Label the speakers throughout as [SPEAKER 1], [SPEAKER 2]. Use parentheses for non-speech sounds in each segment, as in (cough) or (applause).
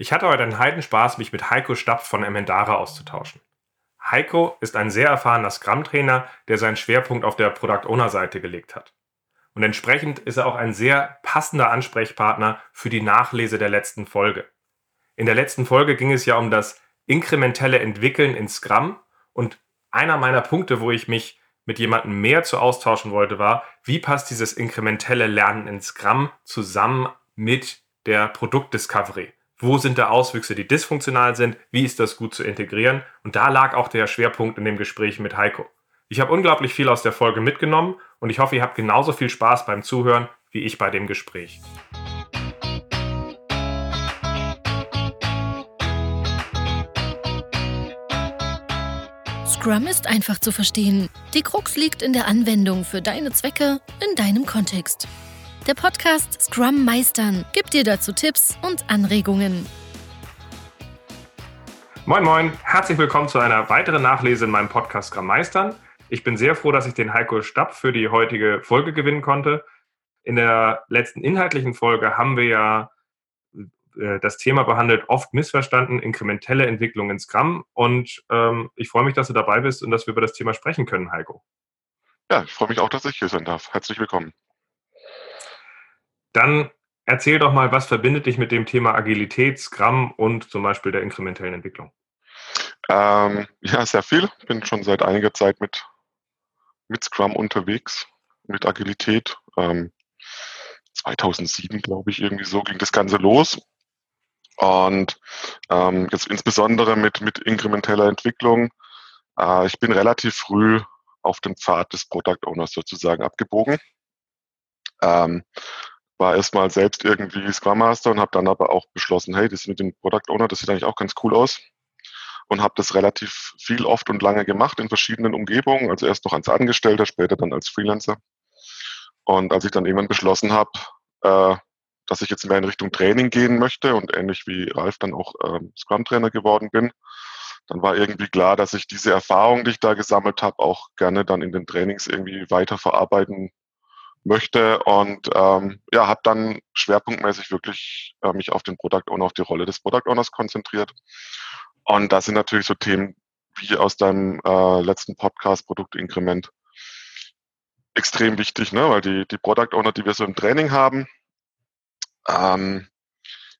[SPEAKER 1] Ich hatte heute einen Heidenspaß, mich mit Heiko Stapf von Emendara auszutauschen. Heiko ist ein sehr erfahrener Scrum-Trainer, der seinen Schwerpunkt auf der Product-Owner-Seite gelegt hat. Und entsprechend ist er auch ein sehr passender Ansprechpartner für die Nachlese der letzten Folge. In der letzten Folge ging es ja um das inkrementelle Entwickeln in Scrum und einer meiner Punkte, wo ich mich mit jemandem mehr zu austauschen wollte, war, wie passt dieses inkrementelle Lernen in Scrum zusammen mit der Produktdiscovery? Wo sind da Auswüchse, die dysfunktional sind? Wie ist das gut zu integrieren? Und da lag auch der Schwerpunkt in dem Gespräch mit Heiko. Ich habe unglaublich viel aus der Folge mitgenommen und ich hoffe, ihr habt genauso viel Spaß beim Zuhören wie ich bei dem Gespräch.
[SPEAKER 2] Scrum ist einfach zu verstehen. Die Krux liegt in der Anwendung für deine Zwecke in deinem Kontext. Der Podcast Scrum Meistern gibt dir dazu Tipps und Anregungen.
[SPEAKER 1] Moin Moin, herzlich willkommen zu einer weiteren Nachlese in meinem Podcast Scrum Meistern. Ich bin sehr froh, dass ich den Heiko Stapp für die heutige Folge gewinnen konnte. In der letzten inhaltlichen Folge haben wir ja äh, das Thema behandelt, oft missverstanden, inkrementelle Entwicklung in Scrum. Und ähm, ich freue mich, dass du dabei bist und dass wir über das Thema sprechen können, Heiko.
[SPEAKER 3] Ja, ich freue mich auch, dass ich hier sein darf. Herzlich willkommen.
[SPEAKER 1] Dann erzähl doch mal, was verbindet dich mit dem Thema Agilität, Scrum und zum Beispiel der inkrementellen Entwicklung?
[SPEAKER 3] Ähm, ja, sehr viel. Ich bin schon seit einiger Zeit mit, mit Scrum unterwegs, mit Agilität. Ähm, 2007, glaube ich, irgendwie so ging das Ganze los. Und ähm, jetzt insbesondere mit, mit inkrementeller Entwicklung. Äh, ich bin relativ früh auf den Pfad des Product Owners sozusagen abgebogen. Ähm, war erstmal selbst irgendwie Scrum Master und habe dann aber auch beschlossen, hey, das mit dem Product Owner, das sieht eigentlich auch ganz cool aus. Und habe das relativ viel, oft und lange gemacht in verschiedenen Umgebungen. Also erst noch als Angestellter, später dann als Freelancer. Und als ich dann irgendwann beschlossen habe, äh, dass ich jetzt mehr in Richtung Training gehen möchte und ähnlich wie Ralf dann auch ähm, Scrum-Trainer geworden bin, dann war irgendwie klar, dass ich diese Erfahrung, die ich da gesammelt habe, auch gerne dann in den Trainings irgendwie weiter verarbeiten möchte und ähm, ja, habe dann schwerpunktmäßig wirklich äh, mich auf den Product Owner, auf die Rolle des Product Owners konzentriert. Und das sind natürlich so Themen wie aus deinem äh, letzten Podcast Produktinkrement extrem wichtig, ne? weil die, die Product Owner, die wir so im Training haben, ähm,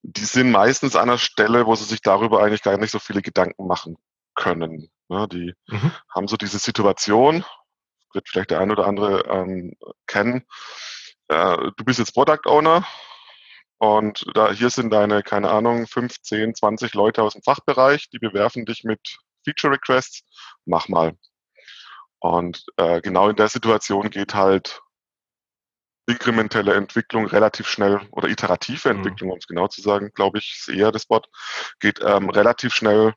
[SPEAKER 3] die sind meistens an einer Stelle, wo sie sich darüber eigentlich gar nicht so viele Gedanken machen können. Ne? Die mhm. haben so diese Situation, wird vielleicht der ein oder andere ähm, kennen. Äh, du bist jetzt Product Owner und da hier sind deine, keine Ahnung, 15, 20 Leute aus dem Fachbereich, die bewerfen dich mit Feature Requests. Mach mal. Und äh, genau in der Situation geht halt inkrementelle Entwicklung relativ schnell oder iterative mhm. Entwicklung, mhm. um es genau zu sagen, glaube ich, ist eher das Wort, geht ähm, relativ schnell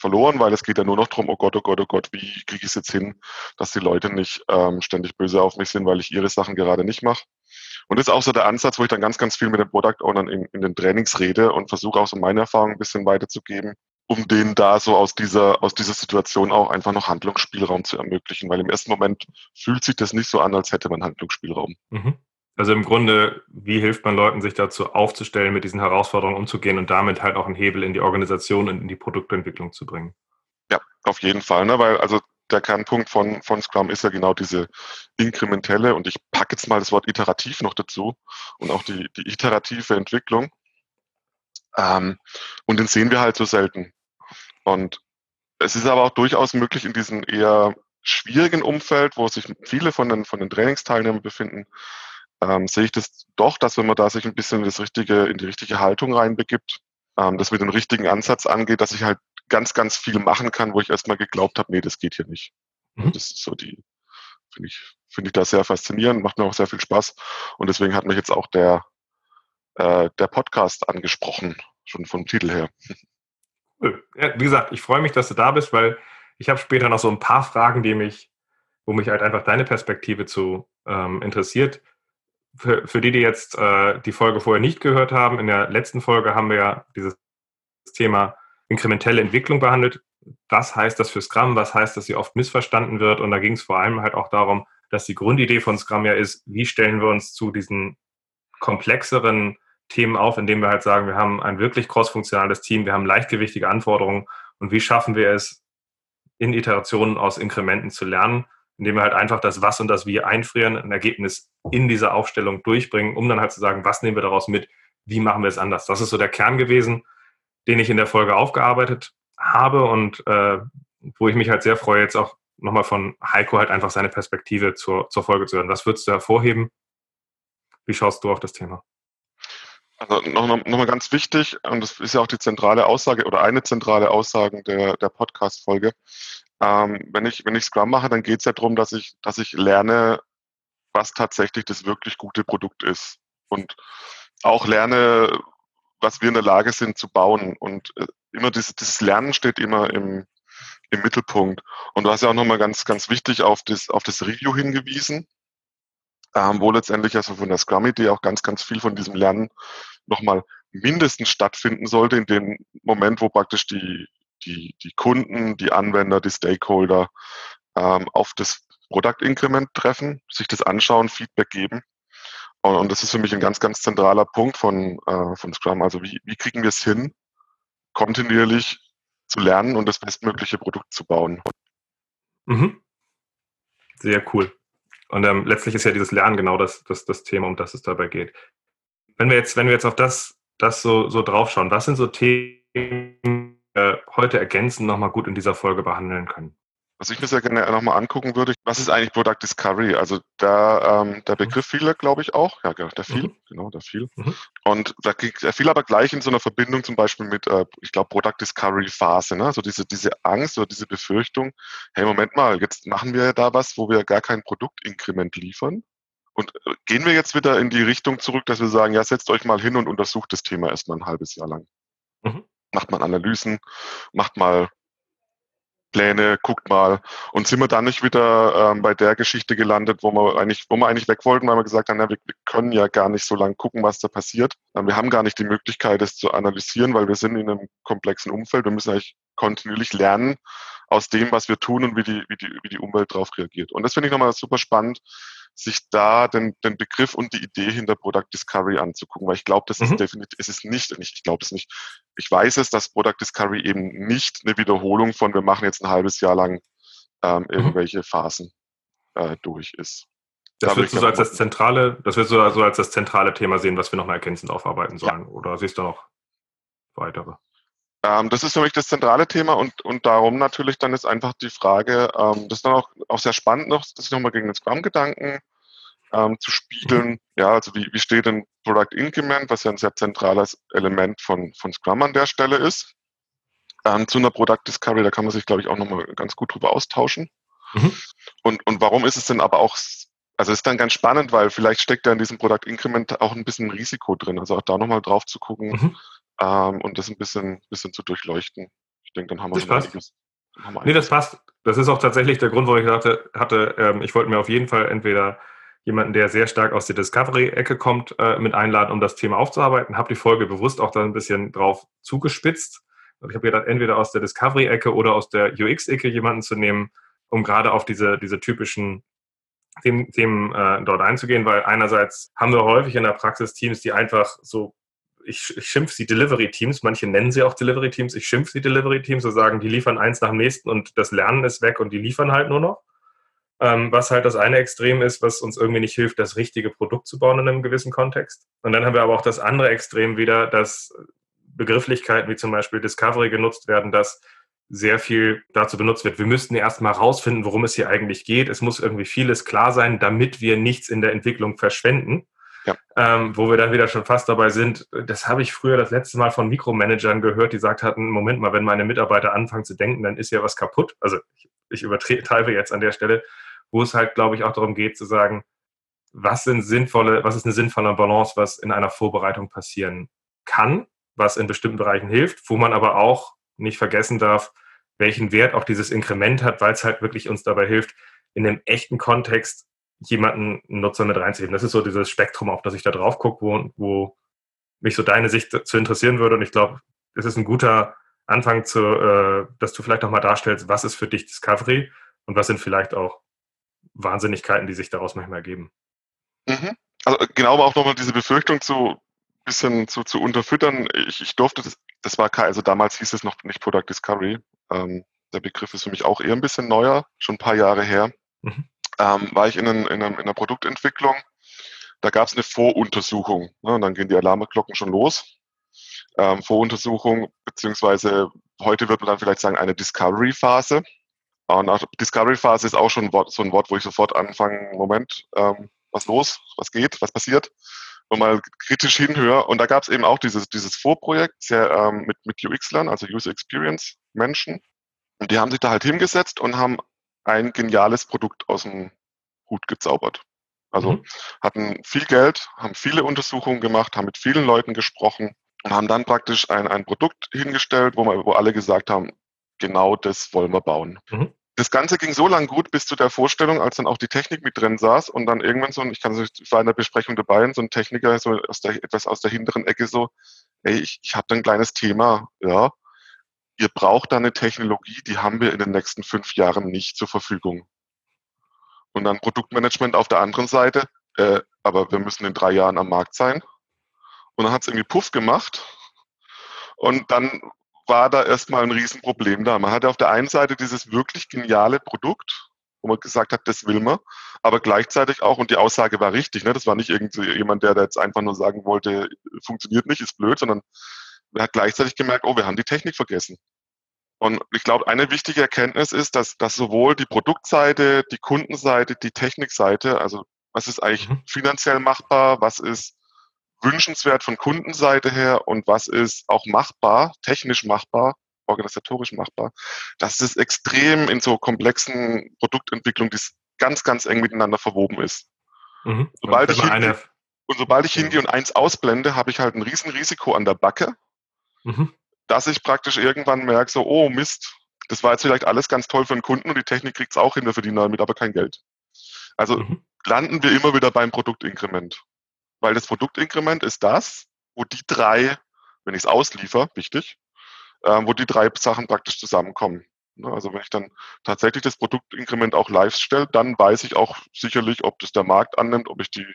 [SPEAKER 3] verloren, weil es geht ja nur noch darum, oh Gott, oh Gott, oh Gott, wie kriege ich es jetzt hin, dass die Leute nicht ähm, ständig böse auf mich sind, weil ich ihre Sachen gerade nicht mache. Und das ist auch so der Ansatz, wo ich dann ganz, ganz viel mit den Product Ownern in, in den Trainings rede und versuche auch so meine Erfahrungen ein bisschen weiterzugeben, um denen da so aus dieser, aus dieser Situation auch einfach noch Handlungsspielraum zu ermöglichen, weil im ersten Moment fühlt sich das nicht so an, als hätte man Handlungsspielraum.
[SPEAKER 1] Mhm. Also im Grunde, wie hilft man Leuten, sich dazu aufzustellen, mit diesen Herausforderungen umzugehen und damit halt auch einen Hebel in die Organisation und in die Produktentwicklung zu bringen?
[SPEAKER 3] Ja, auf jeden Fall, ne? weil also der Kernpunkt von, von Scrum ist ja genau diese inkrementelle und ich packe jetzt mal das Wort iterativ noch dazu und auch die, die iterative Entwicklung. Ähm, und den sehen wir halt so selten. Und es ist aber auch durchaus möglich in diesem eher schwierigen Umfeld, wo sich viele von den, von den Trainingsteilnehmern befinden, ähm, sehe ich das doch, dass wenn man da sich ein bisschen das richtige, in die richtige Haltung reinbegibt, ähm, das mit dem richtigen Ansatz angeht, dass ich halt ganz, ganz viel machen kann, wo ich erstmal geglaubt habe, nee, das geht hier nicht. Mhm. Das ist so die, finde ich, finde ich da sehr faszinierend, macht mir auch sehr viel Spaß. Und deswegen hat mich jetzt auch der, äh, der Podcast angesprochen, schon vom Titel her.
[SPEAKER 1] Ja, wie gesagt, ich freue mich, dass du da bist, weil ich habe später noch so ein paar Fragen, die mich, wo mich halt einfach deine Perspektive zu ähm, interessiert für, für die, die jetzt äh, die Folge vorher nicht gehört haben, in der letzten Folge haben wir ja dieses Thema inkrementelle Entwicklung behandelt. Was heißt das für Scrum? Was heißt, dass sie oft missverstanden wird? Und da ging es vor allem halt auch darum, dass die Grundidee von Scrum ja ist, wie stellen wir uns zu diesen komplexeren Themen auf, indem wir halt sagen, wir haben ein wirklich crossfunktionales Team, wir haben leichtgewichtige Anforderungen und wie schaffen wir es, in Iterationen aus Inkrementen zu lernen, indem wir halt einfach das Was und das Wie einfrieren, ein Ergebnis in dieser Aufstellung durchbringen, um dann halt zu sagen, was nehmen wir daraus mit, wie machen wir es anders. Das ist so der Kern gewesen, den ich in der Folge aufgearbeitet habe und äh, wo ich mich halt sehr freue, jetzt auch nochmal von Heiko halt einfach seine Perspektive zur, zur Folge zu hören. Was würdest du hervorheben? Wie schaust du auf das Thema?
[SPEAKER 3] Also nochmal noch mal ganz wichtig, und das ist ja auch die zentrale Aussage oder eine zentrale Aussage der, der Podcast-Folge. Ähm, wenn, ich, wenn ich Scrum mache, dann geht es ja darum, dass ich, dass ich lerne, was tatsächlich das wirklich gute Produkt ist. Und auch lerne, was wir in der Lage sind zu bauen. Und äh, immer dieses, dieses Lernen steht immer im, im Mittelpunkt. Und du hast ja auch nochmal ganz, ganz wichtig auf das, auf das Review hingewiesen ähm, wo letztendlich also von der Scrum-Idee auch ganz, ganz viel von diesem Lernen nochmal mindestens stattfinden sollte, in dem Moment, wo praktisch die, die, die Kunden, die Anwender, die Stakeholder ähm, auf das Product-Increment treffen, sich das anschauen, Feedback geben. Und, und, das ist für mich ein ganz, ganz zentraler Punkt von, äh, von Scrum. Also wie, wie kriegen wir es hin, kontinuierlich zu lernen und das bestmögliche Produkt zu bauen.
[SPEAKER 1] Mhm. Sehr cool. Und ähm, letztlich ist ja dieses Lernen genau das, das, das Thema, um das es dabei geht. Wenn wir jetzt, wenn wir jetzt auf das, das so, so draufschauen, was sind so Themen, wir heute ergänzend nochmal gut in dieser Folge behandeln können?
[SPEAKER 3] Was ich mir sehr gerne nochmal angucken würde, was ist eigentlich Product Discovery? Also da, ähm, der mhm. Begriff fiel, glaube ich, auch. Ja, der fiel, mhm. genau, der fiel. Mhm. Und da, der fiel aber gleich in so einer Verbindung zum Beispiel mit, äh, ich glaube, Product Discovery Phase. Ne? Also diese, diese Angst oder diese Befürchtung, hey, Moment mal, jetzt machen wir da was, wo wir gar kein Produktinkrement liefern. Und äh, gehen wir jetzt wieder in die Richtung zurück, dass wir sagen, ja, setzt euch mal hin und untersucht das Thema erstmal ein halbes Jahr lang. Mhm. Macht mal Analysen, macht mal Pläne, guckt mal. Und sind wir dann nicht wieder ähm, bei der Geschichte gelandet, wo wir eigentlich, wo wir eigentlich weg wollten, weil wir gesagt haben, na, wir, wir können ja gar nicht so lange gucken, was da passiert. Ähm, wir haben gar nicht die Möglichkeit, es zu analysieren, weil wir sind in einem komplexen Umfeld. Wir müssen eigentlich kontinuierlich lernen aus dem, was wir tun und wie die, wie die, wie die Umwelt darauf reagiert. Und das finde ich nochmal super spannend, sich da den, den Begriff und die Idee hinter Product Discovery anzugucken, weil ich glaube, das mhm. ist definitiv, es ist nicht, ich glaube es nicht, ich weiß es, dass Product Discovery eben nicht eine Wiederholung von, wir machen jetzt ein halbes Jahr lang ähm, mhm. irgendwelche mhm. Phasen äh, durch ist.
[SPEAKER 1] Das da würdest du so als das zentrale, das würdest du also als das zentrale Thema sehen, was wir nochmal ergänzend aufarbeiten sollen, ja. oder siehst du noch weitere?
[SPEAKER 3] Ähm, das ist für mich das zentrale Thema und, und darum natürlich dann ist einfach die Frage, ähm, das ist dann auch, auch sehr spannend noch, sich nochmal gegen den Scrum-Gedanken ähm, zu spiegeln. Ja, also wie, wie steht denn Product Increment, was ja ein sehr zentrales Element von, von Scrum an der Stelle ist, ähm, zu einer Product Discovery, da kann man sich, glaube ich, auch nochmal ganz gut drüber austauschen. Mhm. Und, und warum ist es denn aber auch also ist dann ganz spannend, weil vielleicht steckt da in diesem Product Increment auch ein bisschen Risiko drin. Also auch da nochmal drauf zu gucken, mhm ähm, und das ein bisschen, bisschen zu durchleuchten. Ich denke, dann haben wir das
[SPEAKER 1] passt. Nee, das passt. Das ist auch tatsächlich der Grund, warum ich dachte, hatte, ähm, ich wollte mir auf jeden Fall entweder jemanden, der sehr stark aus der Discovery-Ecke kommt, äh, mit einladen, um das Thema aufzuarbeiten. Habe die Folge bewusst auch da ein bisschen drauf zugespitzt. Und ich habe gedacht, entweder aus der Discovery-Ecke oder aus der UX-Ecke jemanden zu nehmen, um gerade auf diese, diese typischen Themen, Themen äh, dort einzugehen, weil einerseits haben wir häufig in der Praxis Teams, die einfach so ich, ich schimpfe sie Delivery-Teams, manche nennen sie auch Delivery-Teams, ich schimpfe sie Delivery-Teams und sagen, die liefern eins nach dem nächsten und das Lernen ist weg und die liefern halt nur noch. Ähm, was halt das eine Extrem ist, was uns irgendwie nicht hilft, das richtige Produkt zu bauen in einem gewissen Kontext. Und dann haben wir aber auch das andere Extrem wieder, dass Begrifflichkeiten wie zum Beispiel Discovery genutzt werden, dass sehr viel dazu benutzt wird. Wir müssten erstmal rausfinden, worum es hier eigentlich geht. Es muss irgendwie vieles klar sein, damit wir nichts in der Entwicklung verschwenden. Ja. Ähm, wo wir dann wieder schon fast dabei sind, das habe ich früher das letzte Mal von Mikromanagern gehört, die gesagt hatten, Moment mal, wenn meine Mitarbeiter anfangen zu denken, dann ist ja was kaputt. Also ich, ich übertreibe jetzt an der Stelle, wo es halt, glaube ich, auch darum geht zu sagen, was sind sinnvolle, was ist eine sinnvolle Balance, was in einer Vorbereitung passieren kann, was in bestimmten Bereichen hilft, wo man aber auch nicht vergessen darf, welchen Wert auch dieses Inkrement hat, weil es halt wirklich uns dabei hilft, in einem echten Kontext jemanden, einen Nutzer mit reinzuheben. Das ist so dieses Spektrum, auf das ich da drauf gucke, wo, wo mich so deine Sicht zu interessieren würde. Und ich glaube, es ist ein guter Anfang, zu, äh, dass du vielleicht nochmal darstellst, was ist für dich Discovery und was sind vielleicht auch Wahnsinnigkeiten, die sich daraus manchmal ergeben.
[SPEAKER 3] Mhm. Also genau, aber auch nochmal diese Befürchtung zu bisschen zu, zu unterfüttern, ich, ich durfte, das, das war kein, also damals hieß es noch nicht Product Discovery. Ähm, der Begriff ist für mich auch eher ein bisschen neuer, schon ein paar Jahre her. Mhm. Ähm, war ich in, in, in, einer Produktentwicklung. Da gab es eine Voruntersuchung. Ne, und dann gehen die Alarmglocken schon los. Ähm, Voruntersuchung, beziehungsweise heute wird man dann vielleicht sagen, eine Discovery-Phase. Und nach Discovery-Phase ist auch schon ein Wort, so ein Wort, wo ich sofort anfange, Moment, ähm, was los, was geht, was passiert und mal kritisch hinhöre. Und da gab es eben auch dieses, dieses Vorprojekt sehr, ähm, mit, mit UX-Lern, also User Experience Menschen. Und die haben sich da halt hingesetzt und haben ein geniales Produkt aus dem Hut gezaubert. Also mhm. hatten viel Geld, haben viele Untersuchungen gemacht, haben mit vielen Leuten gesprochen und haben dann praktisch ein, ein Produkt hingestellt, wo, man, wo alle gesagt haben, genau das wollen wir bauen. Mhm das Ganze ging so lang gut bis zu der Vorstellung, als dann auch die Technik mit drin saß und dann irgendwann so, ich kann so, ich war in der Besprechung dabei und so ein Techniker so aus der, etwas aus der hinteren Ecke so, ey, ich, ich habe da ein kleines Thema, ja, ihr braucht da eine Technologie, die haben wir in den nächsten fünf Jahren nicht zur Verfügung. Und dann Produktmanagement auf der anderen Seite, äh, aber wir müssen in drei Jahren am Markt sein. Und dann hat es irgendwie Puff gemacht. Und dann war da erstmal ein Riesenproblem da. Man hatte auf der einen Seite dieses wirklich geniale Produkt, wo man gesagt hat, das will man, aber gleichzeitig auch, und die Aussage war richtig, ne, das war nicht irgendjemand, der da jetzt einfach nur sagen wollte, funktioniert nicht, ist blöd, sondern er hat gleichzeitig gemerkt, oh, wir haben die Technik vergessen. Und ich glaube, eine wichtige Erkenntnis ist, dass, dass sowohl die Produktseite, die Kundenseite, die Technikseite, also was ist eigentlich mhm. finanziell machbar, was ist wünschenswert von Kundenseite her und was ist auch machbar, technisch machbar, organisatorisch machbar, dass es extrem in so komplexen Produktentwicklungen, die ganz, ganz eng miteinander verwoben ist. Mhm. Sobald ich hingehe, und sobald ich hingehe und eins ausblende, habe ich halt ein Riesenrisiko an der Backe, mhm. dass ich praktisch irgendwann merke, so, oh Mist, das war jetzt vielleicht alles ganz toll für den Kunden und die Technik kriegt es auch hin, wir verdienen damit aber kein Geld. Also mhm. landen wir immer wieder beim Produktinkrement weil das Produktinkrement ist das, wo die drei, wenn ich es ausliefer, wichtig, äh, wo die drei Sachen praktisch zusammenkommen. Ne, also wenn ich dann tatsächlich das Produktinkrement auch live stelle, dann weiß ich auch sicherlich, ob das der Markt annimmt, ob ich die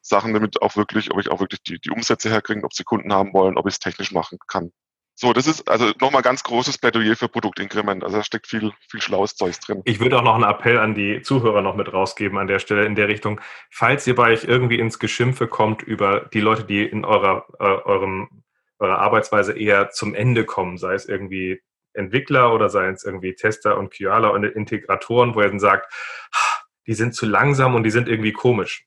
[SPEAKER 3] Sachen damit auch wirklich, ob ich auch wirklich die, die Umsätze herkriege, ob sie Kunden haben wollen, ob ich es technisch machen kann. So, das ist also nochmal ganz großes Plädoyer für Produktinkrement. Also da steckt viel, viel schlaues Zeugs drin.
[SPEAKER 1] Ich würde auch noch einen Appell an die Zuhörer noch mit rausgeben an der Stelle in der Richtung. Falls ihr bei euch irgendwie ins Geschimpfe kommt über die Leute, die in eurer, äh, eurem, eurer Arbeitsweise eher zum Ende kommen, sei es irgendwie Entwickler oder sei es irgendwie Tester und QAler und Integratoren, wo ihr dann sagt, die sind zu langsam und die sind irgendwie komisch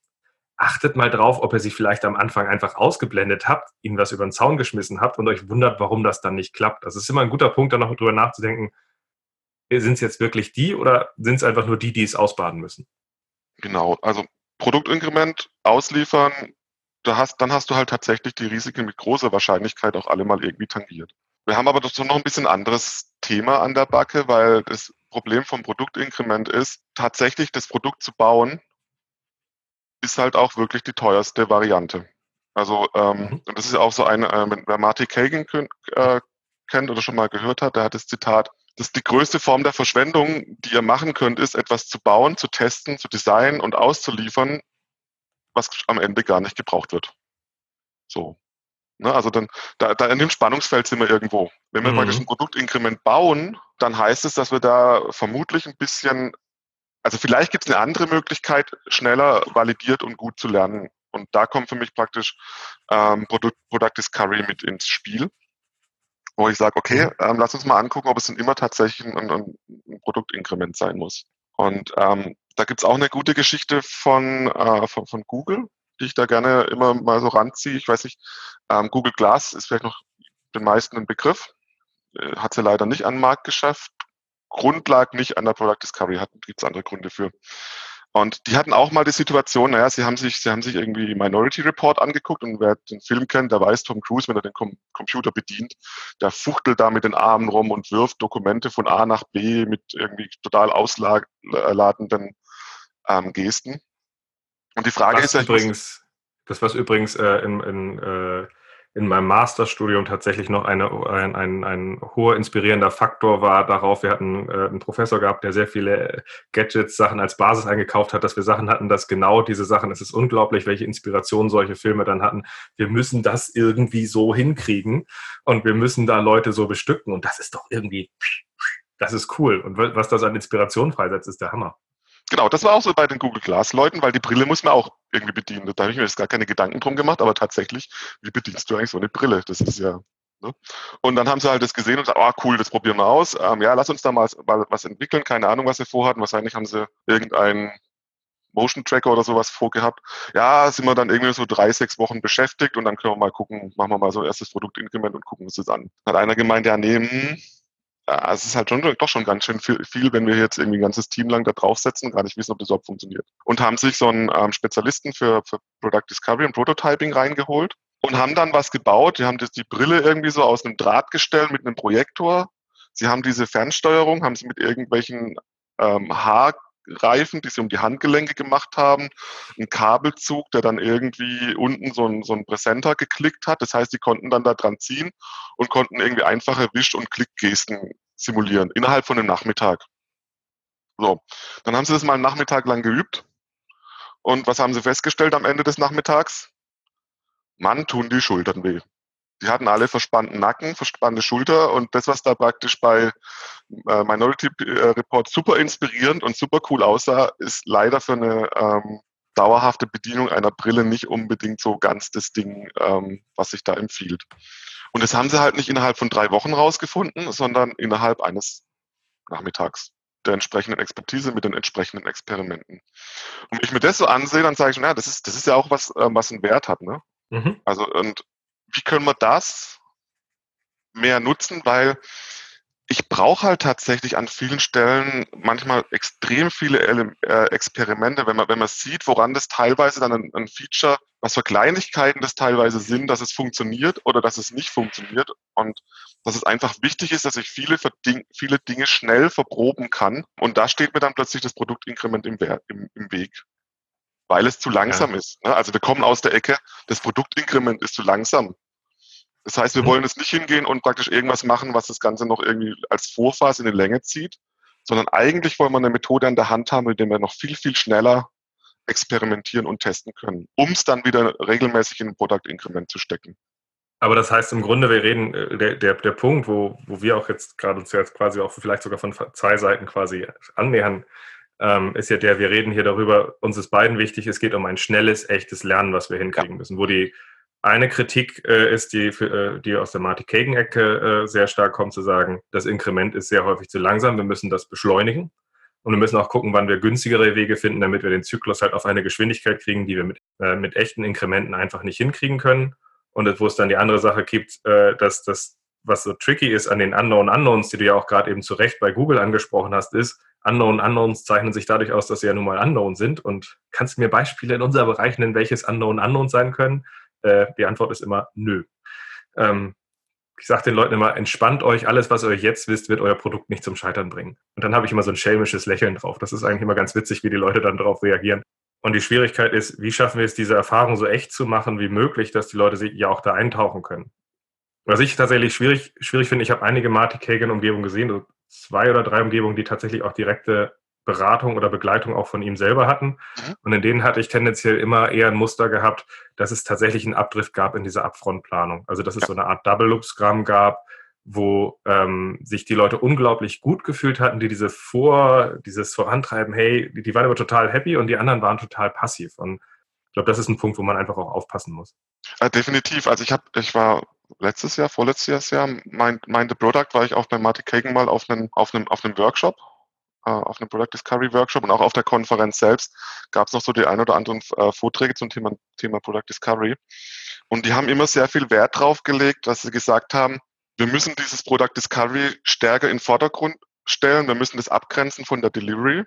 [SPEAKER 1] achtet mal drauf, ob ihr sie vielleicht am Anfang einfach ausgeblendet habt, ihnen was über den Zaun geschmissen habt und euch wundert, warum das dann nicht klappt. Das ist immer ein guter Punkt, da noch drüber nachzudenken, sind es jetzt wirklich die oder sind es einfach nur die, die es ausbaden müssen?
[SPEAKER 3] Genau, also Produktinkrement ausliefern, da hast, dann hast du halt tatsächlich die Risiken mit großer Wahrscheinlichkeit auch alle mal irgendwie tangiert. Wir haben aber dazu noch ein bisschen anderes Thema an der Backe, weil das Problem vom Produktinkrement ist, tatsächlich das Produkt zu bauen ist halt auch wirklich die teuerste Variante. Also ähm, mhm. das ist auch so eine, äh, wer Marty Kagan äh, kennt oder schon mal gehört hat, der hat das Zitat, das ist die größte Form der Verschwendung, die ihr machen könnt, ist etwas zu bauen, zu testen, zu designen und auszuliefern, was am Ende gar nicht gebraucht wird. So. Ne, also dann, da, da in dem Spannungsfeld sind wir irgendwo. Wenn wir mhm. praktisch ein Produktinkrement bauen, dann heißt es, dass wir da vermutlich ein bisschen also vielleicht gibt es eine andere Möglichkeit, schneller validiert und gut zu lernen. Und da kommt für mich praktisch ähm, Product, Product Discovery mit ins Spiel, wo ich sage, okay, mhm. ähm, lass uns mal angucken, ob es dann immer tatsächlich ein, ein, ein Produktinkrement sein muss. Und ähm, da gibt es auch eine gute Geschichte von, äh, von, von, Google, die ich da gerne immer mal so ranziehe. Ich weiß nicht, ähm, Google Glass ist vielleicht noch den meisten ein Begriff. Äh, hat sie leider nicht an den Markt geschafft. Grund lag nicht an der Product Discovery, gibt es andere Gründe für. Und die hatten auch mal die Situation, naja, sie haben sich, sie haben sich irgendwie Minority Report angeguckt und wer den Film kennt, der weiß Tom Cruise, wenn er den Com Computer bedient, der fuchtelt da mit den Armen rum und wirft Dokumente von A nach B mit irgendwie total ausladenden ähm, Gesten. Und die Frage
[SPEAKER 1] was
[SPEAKER 3] ist ja
[SPEAKER 1] übrigens, das was übrigens äh, in, in äh, in meinem Masterstudium tatsächlich noch eine, ein, ein, ein hoher inspirierender Faktor war darauf. Wir hatten äh, einen Professor gehabt, der sehr viele Gadgets, Sachen als Basis eingekauft hat, dass wir Sachen hatten, dass genau diese Sachen, es ist unglaublich, welche Inspiration solche Filme dann hatten. Wir müssen das irgendwie so hinkriegen und wir müssen da Leute so bestücken und das ist doch irgendwie, das ist cool. Und was das an Inspiration freisetzt, ist der Hammer.
[SPEAKER 3] Genau, das war auch so bei den Google Glass Leuten, weil die Brille muss man auch irgendwie bedienen. Da habe ich mir jetzt gar keine Gedanken drum gemacht, aber tatsächlich, wie bedienst du eigentlich so eine Brille? Das ist ja. Ne? Und dann haben sie halt das gesehen und gesagt, oh cool, das probieren wir aus. Ähm, ja, lass uns da mal, mal was entwickeln. Keine Ahnung, was sie vorhatten. Wahrscheinlich haben sie irgendeinen Motion Tracker oder sowas vorgehabt. Ja, sind wir dann irgendwie so drei, sechs Wochen beschäftigt und dann können wir mal gucken, machen wir mal so ein erstes Produktinkrement und gucken uns das an. Hat einer gemeint, ja, nee, hm, ja, es ist halt schon, doch schon ganz schön viel, viel, wenn wir jetzt irgendwie ein ganzes Team lang da draufsetzen, gar nicht wissen, ob das überhaupt funktioniert. Und haben sich so einen ähm, Spezialisten für, für Product Discovery und Prototyping reingeholt und haben dann was gebaut. Die haben das, die Brille irgendwie so aus einem Draht gestellt mit einem Projektor. Sie haben diese Fernsteuerung, haben sie mit irgendwelchen ähm, Haar Reifen, die sie um die Handgelenke gemacht haben, ein Kabelzug, der dann irgendwie unten so ein, so ein Präsenter geklickt hat. Das heißt, die konnten dann da dran ziehen und konnten irgendwie einfache Wisch- und Klickgesten simulieren, innerhalb von einem Nachmittag. So, dann haben sie das mal einen Nachmittag lang geübt. Und was haben sie festgestellt am Ende des Nachmittags? Mann, tun die Schultern weh. Die hatten alle verspannten Nacken, verspannte Schulter und das, was da praktisch bei äh, Minority äh, Report super inspirierend und super cool aussah, ist leider für eine ähm, dauerhafte Bedienung einer Brille nicht unbedingt so ganz das Ding, ähm, was sich da empfiehlt. Und das haben sie halt nicht innerhalb von drei Wochen rausgefunden, sondern innerhalb eines Nachmittags der entsprechenden Expertise mit den entsprechenden Experimenten. Und wenn ich mir das so ansehe, dann sage ich, naja, das ist, das ist ja auch was, ähm, was einen Wert hat. Ne? Mhm. Also, und wie können wir das mehr nutzen, weil ich brauche halt tatsächlich an vielen Stellen manchmal extrem viele Ele äh, Experimente, wenn man, wenn man sieht, woran das teilweise dann ein, ein, Feature, was für Kleinigkeiten das teilweise sind, dass es funktioniert oder dass es nicht funktioniert. Und dass es einfach wichtig ist, dass ich viele, viele Dinge schnell verproben kann. Und da steht mir dann plötzlich das Produktinkrement im, im, im Weg weil es zu langsam ja. ist. Ne? Also wir kommen aus der Ecke, das Produktinkrement ist zu langsam. Das heißt, wir mhm. wollen jetzt nicht hingehen und praktisch irgendwas machen, was das Ganze noch irgendwie als Vorphase in die Länge zieht, sondern eigentlich wollen wir eine Methode an der Hand haben, mit der wir noch viel, viel schneller experimentieren und testen können, um es dann wieder regelmäßig in ein Produktinkrement zu stecken.
[SPEAKER 1] Aber das heißt im Grunde, wir reden, äh, der, der, der Punkt, wo, wo wir auch jetzt gerade uns jetzt quasi auch vielleicht sogar von zwei Seiten quasi annähern, ähm, ist ja der, wir reden hier darüber, uns ist beiden wichtig, es geht um ein schnelles, echtes Lernen, was wir hinkriegen ja. müssen. Wo die eine Kritik äh, ist, die, für, äh, die aus der Marty Kagan-Ecke äh, sehr stark kommt, zu sagen, das Inkrement ist sehr häufig zu langsam, wir müssen das beschleunigen. Und wir müssen auch gucken, wann wir günstigere Wege finden, damit wir den Zyklus halt auf eine Geschwindigkeit kriegen, die wir mit, äh, mit echten Inkrementen einfach nicht hinkriegen können. Und wo es dann die andere Sache gibt, äh, dass das, was so tricky ist an den Unknown Unknowns, die du ja auch gerade eben zu Recht bei Google angesprochen hast, ist, Unknown Unknowns zeichnen sich dadurch aus, dass sie ja nun mal Unknown sind. Und kannst du mir Beispiele in unser Bereich nennen, welches Unknown Unknowns sein können? Äh, die Antwort ist immer nö. Ähm, ich sage den Leuten immer, entspannt euch, alles, was ihr euch jetzt wisst, wird euer Produkt nicht zum Scheitern bringen. Und dann habe ich immer so ein schelmisches Lächeln drauf. Das ist eigentlich immer ganz witzig, wie die Leute dann darauf reagieren. Und die Schwierigkeit ist, wie schaffen wir es, diese Erfahrung so echt zu machen wie möglich, dass die Leute sich ja auch da eintauchen können. Was ich tatsächlich schwierig, schwierig finde, ich habe einige Marty Kagan-Umgebungen gesehen, zwei oder drei Umgebungen, die tatsächlich auch direkte Beratung oder Begleitung auch von ihm selber hatten. Mhm. Und in denen hatte ich tendenziell immer eher ein Muster gehabt, dass es tatsächlich einen Abdrift gab in dieser Upfront-Planung. Also dass es ja. so eine Art Double-Loop-Scrum gab, wo ähm, sich die Leute unglaublich gut gefühlt hatten, die diese Vor, dieses Vorantreiben, hey, die, die waren aber total happy und die anderen waren total passiv. Und ich glaube, das ist ein Punkt, wo man einfach auch aufpassen muss.
[SPEAKER 3] Ja, definitiv. Also ich habe, ich war letztes Jahr, vorletztes Jahr, mein, mein The Product war ich auch bei Marty Kagan mal auf einem, auf einem, auf einem Workshop, äh, auf einem Product Discovery Workshop und auch auf der Konferenz selbst gab es noch so die ein oder anderen äh, Vorträge zum Thema, Thema Product Discovery. Und die haben immer sehr viel Wert drauf gelegt, dass sie gesagt haben, wir müssen dieses Product Discovery stärker in den Vordergrund stellen, wir müssen das abgrenzen von der Delivery.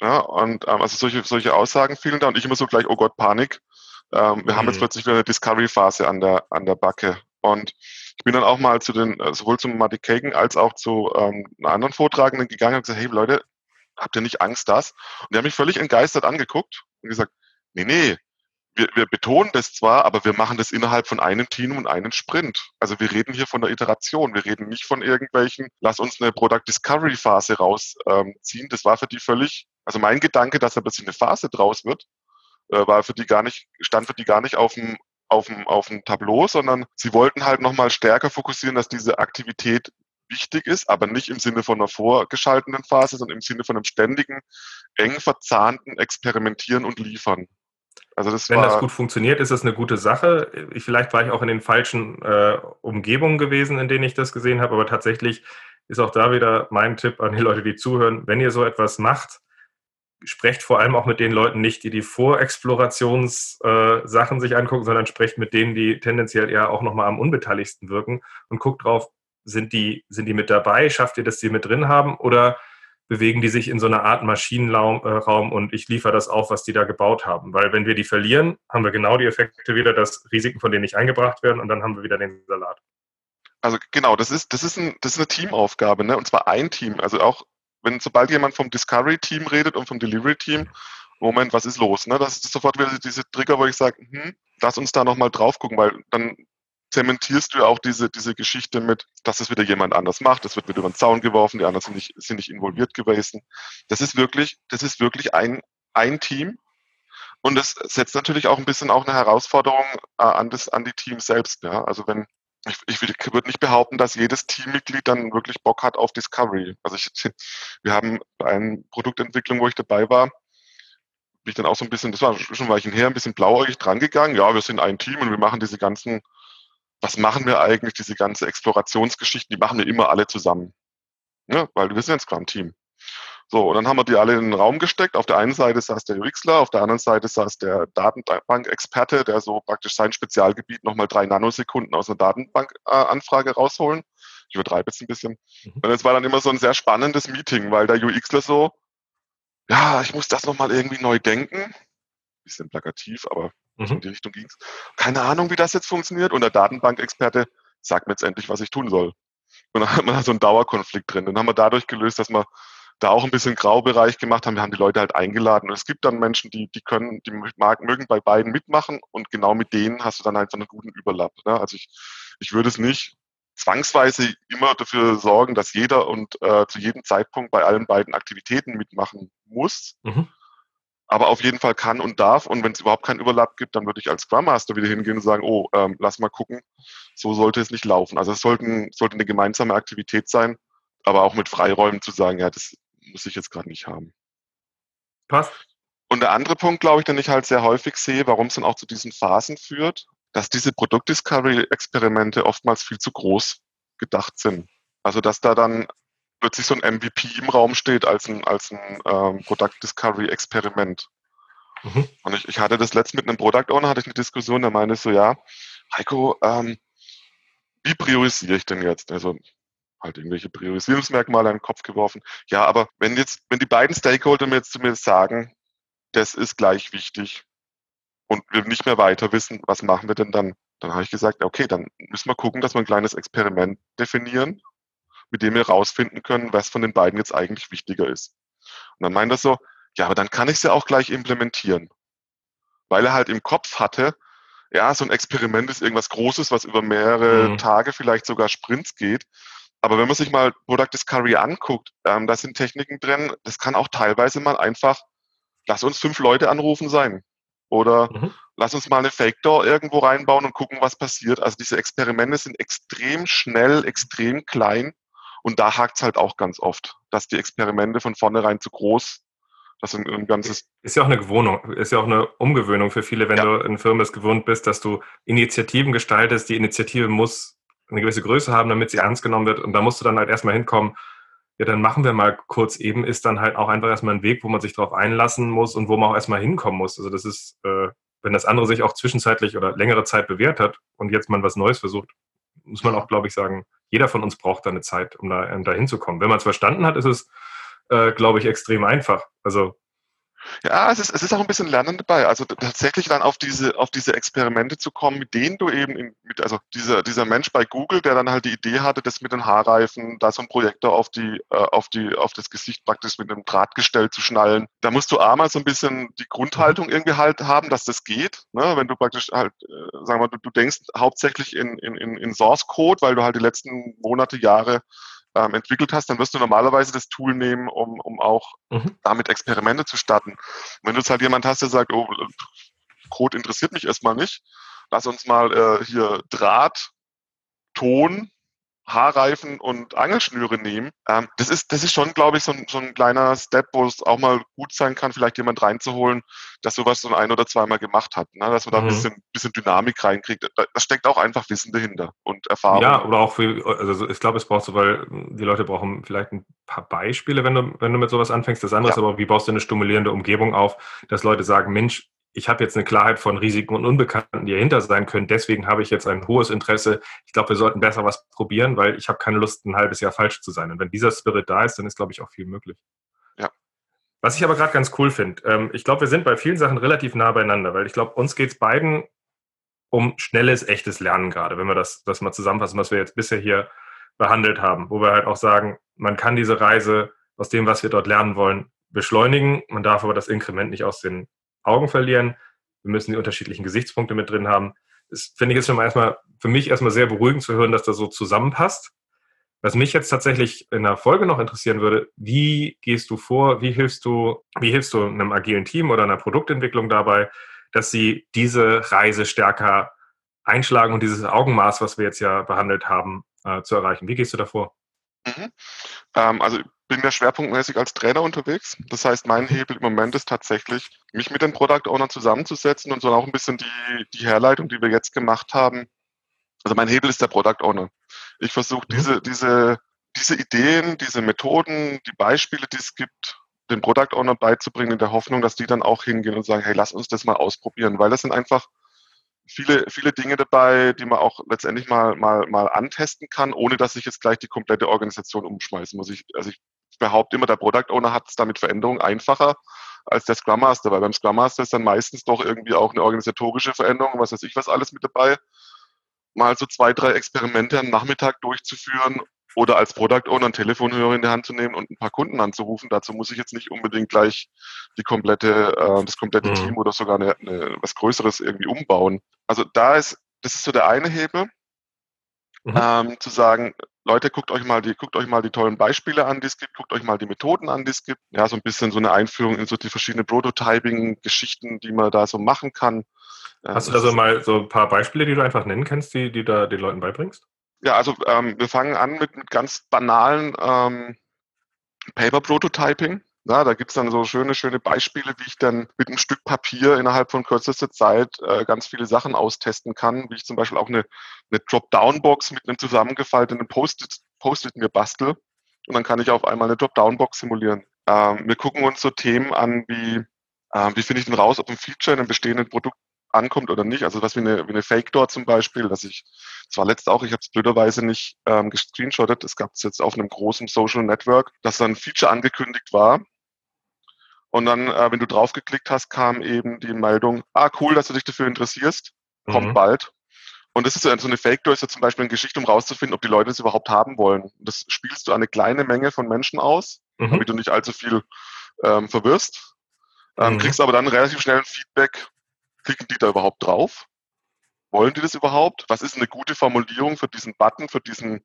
[SPEAKER 3] Ja, und ähm, also solche, solche Aussagen fielen da und ich immer so gleich, oh Gott, Panik. Ähm, wir mhm. haben jetzt mhm. plötzlich wieder eine Discovery-Phase an der, an der Backe. Und ich bin dann auch mal zu den, äh, sowohl zum Marty Kagan als auch zu ähm, einer anderen Vortragenden gegangen und gesagt, hey Leute, habt ihr nicht Angst das? Und die haben mich völlig entgeistert angeguckt und gesagt, nee, nee, wir, wir betonen das zwar, aber wir machen das innerhalb von einem Team und einem Sprint. Also wir reden hier von der Iteration. Wir reden nicht von irgendwelchen, lass uns eine Product Discovery Phase rausziehen. Ähm, das war für die völlig, also mein Gedanke, dass da plötzlich eine Phase draus wird, äh, war für die gar nicht, stand für die gar nicht auf dem, auf dem, auf dem Tableau, sondern sie wollten halt nochmal stärker fokussieren, dass diese Aktivität wichtig ist, aber nicht im Sinne von einer vorgeschalteten Phase, sondern im Sinne von einem ständigen, eng verzahnten Experimentieren und Liefern.
[SPEAKER 1] Also das Wenn das gut funktioniert, ist das eine gute Sache. Ich, vielleicht war ich auch in den falschen äh, Umgebungen gewesen, in denen ich das gesehen habe, aber tatsächlich ist auch da wieder mein Tipp an die Leute, die zuhören, wenn ihr so etwas macht, sprecht vor allem auch mit den Leuten nicht, die die Vorexplorationssachen äh, sich angucken, sondern sprecht mit denen, die tendenziell eher auch nochmal am unbeteiligsten wirken und guckt drauf, sind die, sind die mit dabei, schafft ihr, dass die mit drin haben oder bewegen die sich in so einer Art Maschinenraum äh, und ich liefere das auf, was die da gebaut haben. Weil wenn wir die verlieren, haben wir genau die Effekte wieder, dass Risiken von denen nicht eingebracht werden und dann haben wir wieder den Salat.
[SPEAKER 3] Also genau, das ist, das ist, ein, das ist eine Teamaufgabe, ne? Und zwar ein Team. Also auch, wenn sobald jemand vom Discovery-Team redet und vom Delivery-Team, Moment, was ist los? Ne? Das ist sofort wieder diese Trigger, wo ich sage, hm, lass uns da nochmal drauf gucken, weil dann zementierst du ja auch diese, diese Geschichte mit, dass es wieder jemand anders macht, es wird wieder über den Zaun geworfen, die anderen sind nicht, sind nicht involviert gewesen. Das ist wirklich, das ist wirklich ein, ein Team. Und das setzt natürlich auch ein bisschen auch eine Herausforderung äh, an, das, an die Teams selbst. Ja? Also wenn, ich, ich würde nicht behaupten, dass jedes Teammitglied dann wirklich Bock hat auf Discovery. Also ich, (laughs) wir haben bei einer Produktentwicklung, wo ich dabei war, bin ich dann auch so ein bisschen, das war schon ein Weilchen her, ein bisschen blauäugig drangegangen. Ja, wir sind ein Team und wir machen diese ganzen was machen wir eigentlich, diese ganze Explorationsgeschichten, die machen wir immer alle zusammen. Ja, weil wir sind ein Scrum-Team. So, und dann haben wir die alle in den Raum gesteckt. Auf der einen Seite saß der UXler, auf der anderen Seite saß der Datenbank-Experte, der so praktisch sein Spezialgebiet nochmal drei Nanosekunden aus einer Datenbank-Anfrage rausholen. Ich übertreibe jetzt ein bisschen. Mhm. Und es war dann immer so ein sehr spannendes Meeting, weil der UXler so, ja, ich muss das nochmal irgendwie neu denken. Bisschen plakativ, aber Mhm. In die Richtung ging es. Keine Ahnung, wie das jetzt funktioniert. Und der Datenbankexperte sagt mir jetzt endlich, was ich tun soll. Und dann hat man so einen Dauerkonflikt drin. Den haben wir dadurch gelöst, dass wir da auch ein bisschen Graubereich gemacht haben. Wir haben die Leute halt eingeladen. Und es gibt dann Menschen, die, die können, die mögen bei beiden mitmachen und genau mit denen hast du dann halt so einen guten Überlapp. Ne? Also ich, ich würde es nicht zwangsweise immer dafür sorgen, dass jeder und äh, zu jedem Zeitpunkt bei allen beiden Aktivitäten mitmachen muss. Mhm aber auf jeden Fall kann und darf. Und wenn es überhaupt keinen Überlapp gibt, dann würde ich als Scrum Master wieder hingehen und sagen, oh, ähm, lass mal gucken, so sollte es nicht laufen. Also es sollten, sollte eine gemeinsame Aktivität sein, aber auch mit Freiräumen zu sagen, ja, das muss ich jetzt gerade nicht haben. Passt. Und der andere Punkt, glaube ich, den ich halt sehr häufig sehe, warum es dann auch zu diesen Phasen führt, dass diese Produktdiscovery-Experimente oftmals viel zu groß gedacht sind. Also dass da dann plötzlich so ein MVP im Raum steht als ein, als ein ähm, Product Discovery Experiment. Mhm. Und ich, ich hatte das letzte mit einem Product Owner, hatte ich eine Diskussion, der meinte so, ja, Heiko, ähm, wie priorisiere ich denn jetzt? Also halt irgendwelche Priorisierungsmerkmale in den Kopf geworfen. Ja, aber wenn jetzt, wenn die beiden Stakeholder mir jetzt zu mir sagen, das ist gleich wichtig und wir nicht mehr weiter wissen, was machen wir denn dann? Dann habe ich gesagt, okay, dann müssen wir gucken, dass wir ein kleines Experiment definieren mit dem wir rausfinden können, was von den beiden jetzt eigentlich wichtiger ist. Und dann meint er so, ja, aber dann kann ich es ja auch gleich implementieren. Weil er halt im Kopf hatte, ja, so ein Experiment ist irgendwas Großes, was über mehrere mhm. Tage, vielleicht sogar Sprints geht. Aber wenn man sich mal Product Discovery anguckt, ähm, da sind Techniken drin, das kann auch teilweise mal einfach, lass uns fünf Leute anrufen sein. Oder mhm. lass uns mal eine Fake Door irgendwo reinbauen und gucken, was passiert. Also diese Experimente sind extrem schnell, extrem klein und da hakt es halt auch ganz oft, dass die Experimente von vornherein zu groß das ist ein, ganzes.
[SPEAKER 1] Ist ja auch eine Gewohnung, ist ja auch eine Umgewöhnung für viele, wenn ja. du in Firmen gewohnt bist, dass du Initiativen gestaltest. Die Initiative muss eine gewisse Größe haben, damit sie ernst genommen wird. Und da musst du dann halt erstmal hinkommen, ja, dann machen wir mal kurz eben, ist dann halt auch einfach erstmal ein Weg, wo man sich darauf einlassen muss und wo man auch erstmal hinkommen muss. Also das ist, äh, wenn das andere sich auch zwischenzeitlich oder längere Zeit bewährt hat und jetzt man was Neues versucht, muss man auch, glaube ich, sagen, jeder von uns braucht da eine Zeit, um da, um da hinzukommen. Wenn man es verstanden hat, ist es, äh, glaube ich, extrem einfach. Also
[SPEAKER 3] Ja, es ist, es ist auch ein bisschen Lernen dabei. Also tatsächlich dann auf diese, auf diese Experimente zu kommen, mit denen du eben, in, mit, also dieser, dieser Mensch bei Google, der dann halt die Idee hatte, das mit den Haarreifen, da so ein Projektor auf die, äh, auf die, auf das Gesicht praktisch mit einem Drahtgestell zu schnallen. Da musst du einmal so ein bisschen die Grundhaltung irgendwie halt haben, dass das geht. Ne? Wenn du praktisch halt, äh, sagen wir, du, du denkst hauptsächlich in, in, in Source Code, weil du halt die letzten Monate, Jahre ähm, entwickelt hast, dann wirst du normalerweise das Tool nehmen, um, um auch mhm. damit Experimente zu starten. Wenn du jetzt halt jemand hast, der sagt, oh, Code interessiert mich erstmal nicht, lass uns mal äh, hier Draht, Ton, Haarreifen und Angelschnüre nehmen. Ähm, das, ist, das ist schon, glaube ich, so ein, so ein kleiner Step, wo es auch mal gut sein kann, vielleicht jemand reinzuholen, dass sowas so ein oder zweimal gemacht hat. Ne? Dass man da ein mhm. bisschen, bisschen Dynamik reinkriegt. Da, da, steckt auch einfach Wissen dahinter und Erfahrung.
[SPEAKER 1] Ja, oder auch für, also ich glaube, es braucht so, weil die Leute brauchen vielleicht ein paar Beispiele, wenn du, wenn du mit sowas anfängst. Das andere ja. ist aber, wie baust du eine stimulierende Umgebung auf, dass Leute sagen, Mensch, ich habe jetzt eine Klarheit von Risiken und Unbekannten, die dahinter sein können. Deswegen habe ich jetzt ein hohes Interesse. Ich glaube, wir sollten besser was probieren, weil ich habe keine Lust, ein halbes Jahr falsch zu sein. Und wenn dieser Spirit da ist, dann ist, glaube ich, auch viel möglich. Ja. Was ich aber gerade ganz cool finde, ähm, ich glaube, wir sind bei vielen Sachen relativ nah beieinander, weil ich glaube, uns geht es beiden um schnelles, echtes Lernen gerade, wenn wir das, das mal zusammenfassen, was wir jetzt bisher hier behandelt haben, wo wir halt auch sagen, man kann diese Reise aus dem, was wir dort lernen wollen, beschleunigen. Man darf aber das Inkrement nicht aus den Augen verlieren. Wir müssen die unterschiedlichen Gesichtspunkte mit drin haben. Das finde ich jetzt schon mal erstmal, für mich erstmal sehr beruhigend zu hören, dass das so zusammenpasst. Was mich jetzt tatsächlich in der Folge noch interessieren würde, wie gehst du vor, wie hilfst du, wie hilfst du einem agilen Team oder einer Produktentwicklung dabei, dass sie diese Reise stärker einschlagen und dieses Augenmaß, was wir jetzt ja behandelt haben, äh, zu erreichen? Wie gehst du davor?
[SPEAKER 3] Mhm. Ähm, also bin ja schwerpunktmäßig als Trainer unterwegs. Das heißt, mein Hebel im Moment ist tatsächlich, mich mit den Product Ownern zusammenzusetzen und so auch ein bisschen die, die Herleitung, die wir jetzt gemacht haben. Also mein Hebel ist der Product Owner. Ich versuche mhm. diese, diese, diese Ideen, diese Methoden, die Beispiele, die es gibt, den Product Owner beizubringen in der Hoffnung, dass die dann auch hingehen und sagen, hey, lass uns das mal ausprobieren, weil das sind einfach viele, viele Dinge dabei, die man auch letztendlich mal, mal, mal antesten kann, ohne dass ich jetzt gleich die komplette Organisation umschmeißen muss. Ich, also ich behaupte immer, der Product Owner hat es damit Veränderungen einfacher als der Scrum Master, weil beim Scrum Master ist dann meistens doch irgendwie auch eine organisatorische Veränderung, was weiß ich was alles mit dabei. Mal so zwei, drei Experimente am Nachmittag durchzuführen oder als Product Owner einen Telefonhörer in die Hand zu nehmen und ein paar Kunden anzurufen. Dazu muss ich jetzt nicht unbedingt gleich die komplette, äh, das komplette mhm. Team oder sogar eine, eine, was Größeres irgendwie umbauen. Also da ist, das ist so der eine Hebel, mhm. ähm, zu sagen, Leute, guckt euch mal die, guckt euch mal die tollen Beispiele an, die es gibt, guckt euch mal die Methoden an, die es gibt. Ja, so ein bisschen so eine Einführung in so die verschiedenen Prototyping-Geschichten, die man da so machen kann.
[SPEAKER 1] Äh, Hast du da so mal so ein paar Beispiele, die du einfach nennen kannst, die, die da den Leuten beibringst?
[SPEAKER 3] Ja, also ähm, wir fangen an mit, mit ganz banalen ähm, Paper-Prototyping. Ja, da gibt's dann so schöne, schöne Beispiele, wie ich dann mit einem Stück Papier innerhalb von kürzester Zeit äh, ganz viele Sachen austesten kann, wie ich zum Beispiel auch eine, eine Dropdown-Box mit einem zusammengefalteten Post-it Post mir bastel und dann kann ich auf einmal eine Dropdown-Box simulieren. Ähm, wir gucken uns so Themen an wie, äh, wie finde ich denn raus, ob ein Feature in einem bestehenden Produkt ankommt oder nicht. Also was wie eine, wie eine Fake Door zum Beispiel, dass ich, zwar letzt auch, ich habe es blöderweise nicht ähm, gescreenshottet, es gab es jetzt auf einem großen Social Network, dass dann ein Feature angekündigt war und dann, äh, wenn du draufgeklickt hast, kam eben die Meldung, ah, cool, dass du dich dafür interessierst, kommt mhm. bald. Und das ist so eine Fake Door, ist ja zum Beispiel eine Geschichte, um rauszufinden, ob die Leute es überhaupt haben wollen. Das spielst du eine kleine Menge von Menschen aus, mhm. damit du nicht allzu viel ähm, verwirrst. Ähm, mhm. Kriegst aber dann relativ schnell ein Feedback, klicken die da überhaupt drauf? Wollen die das überhaupt? Was ist eine gute Formulierung für diesen Button, für diesen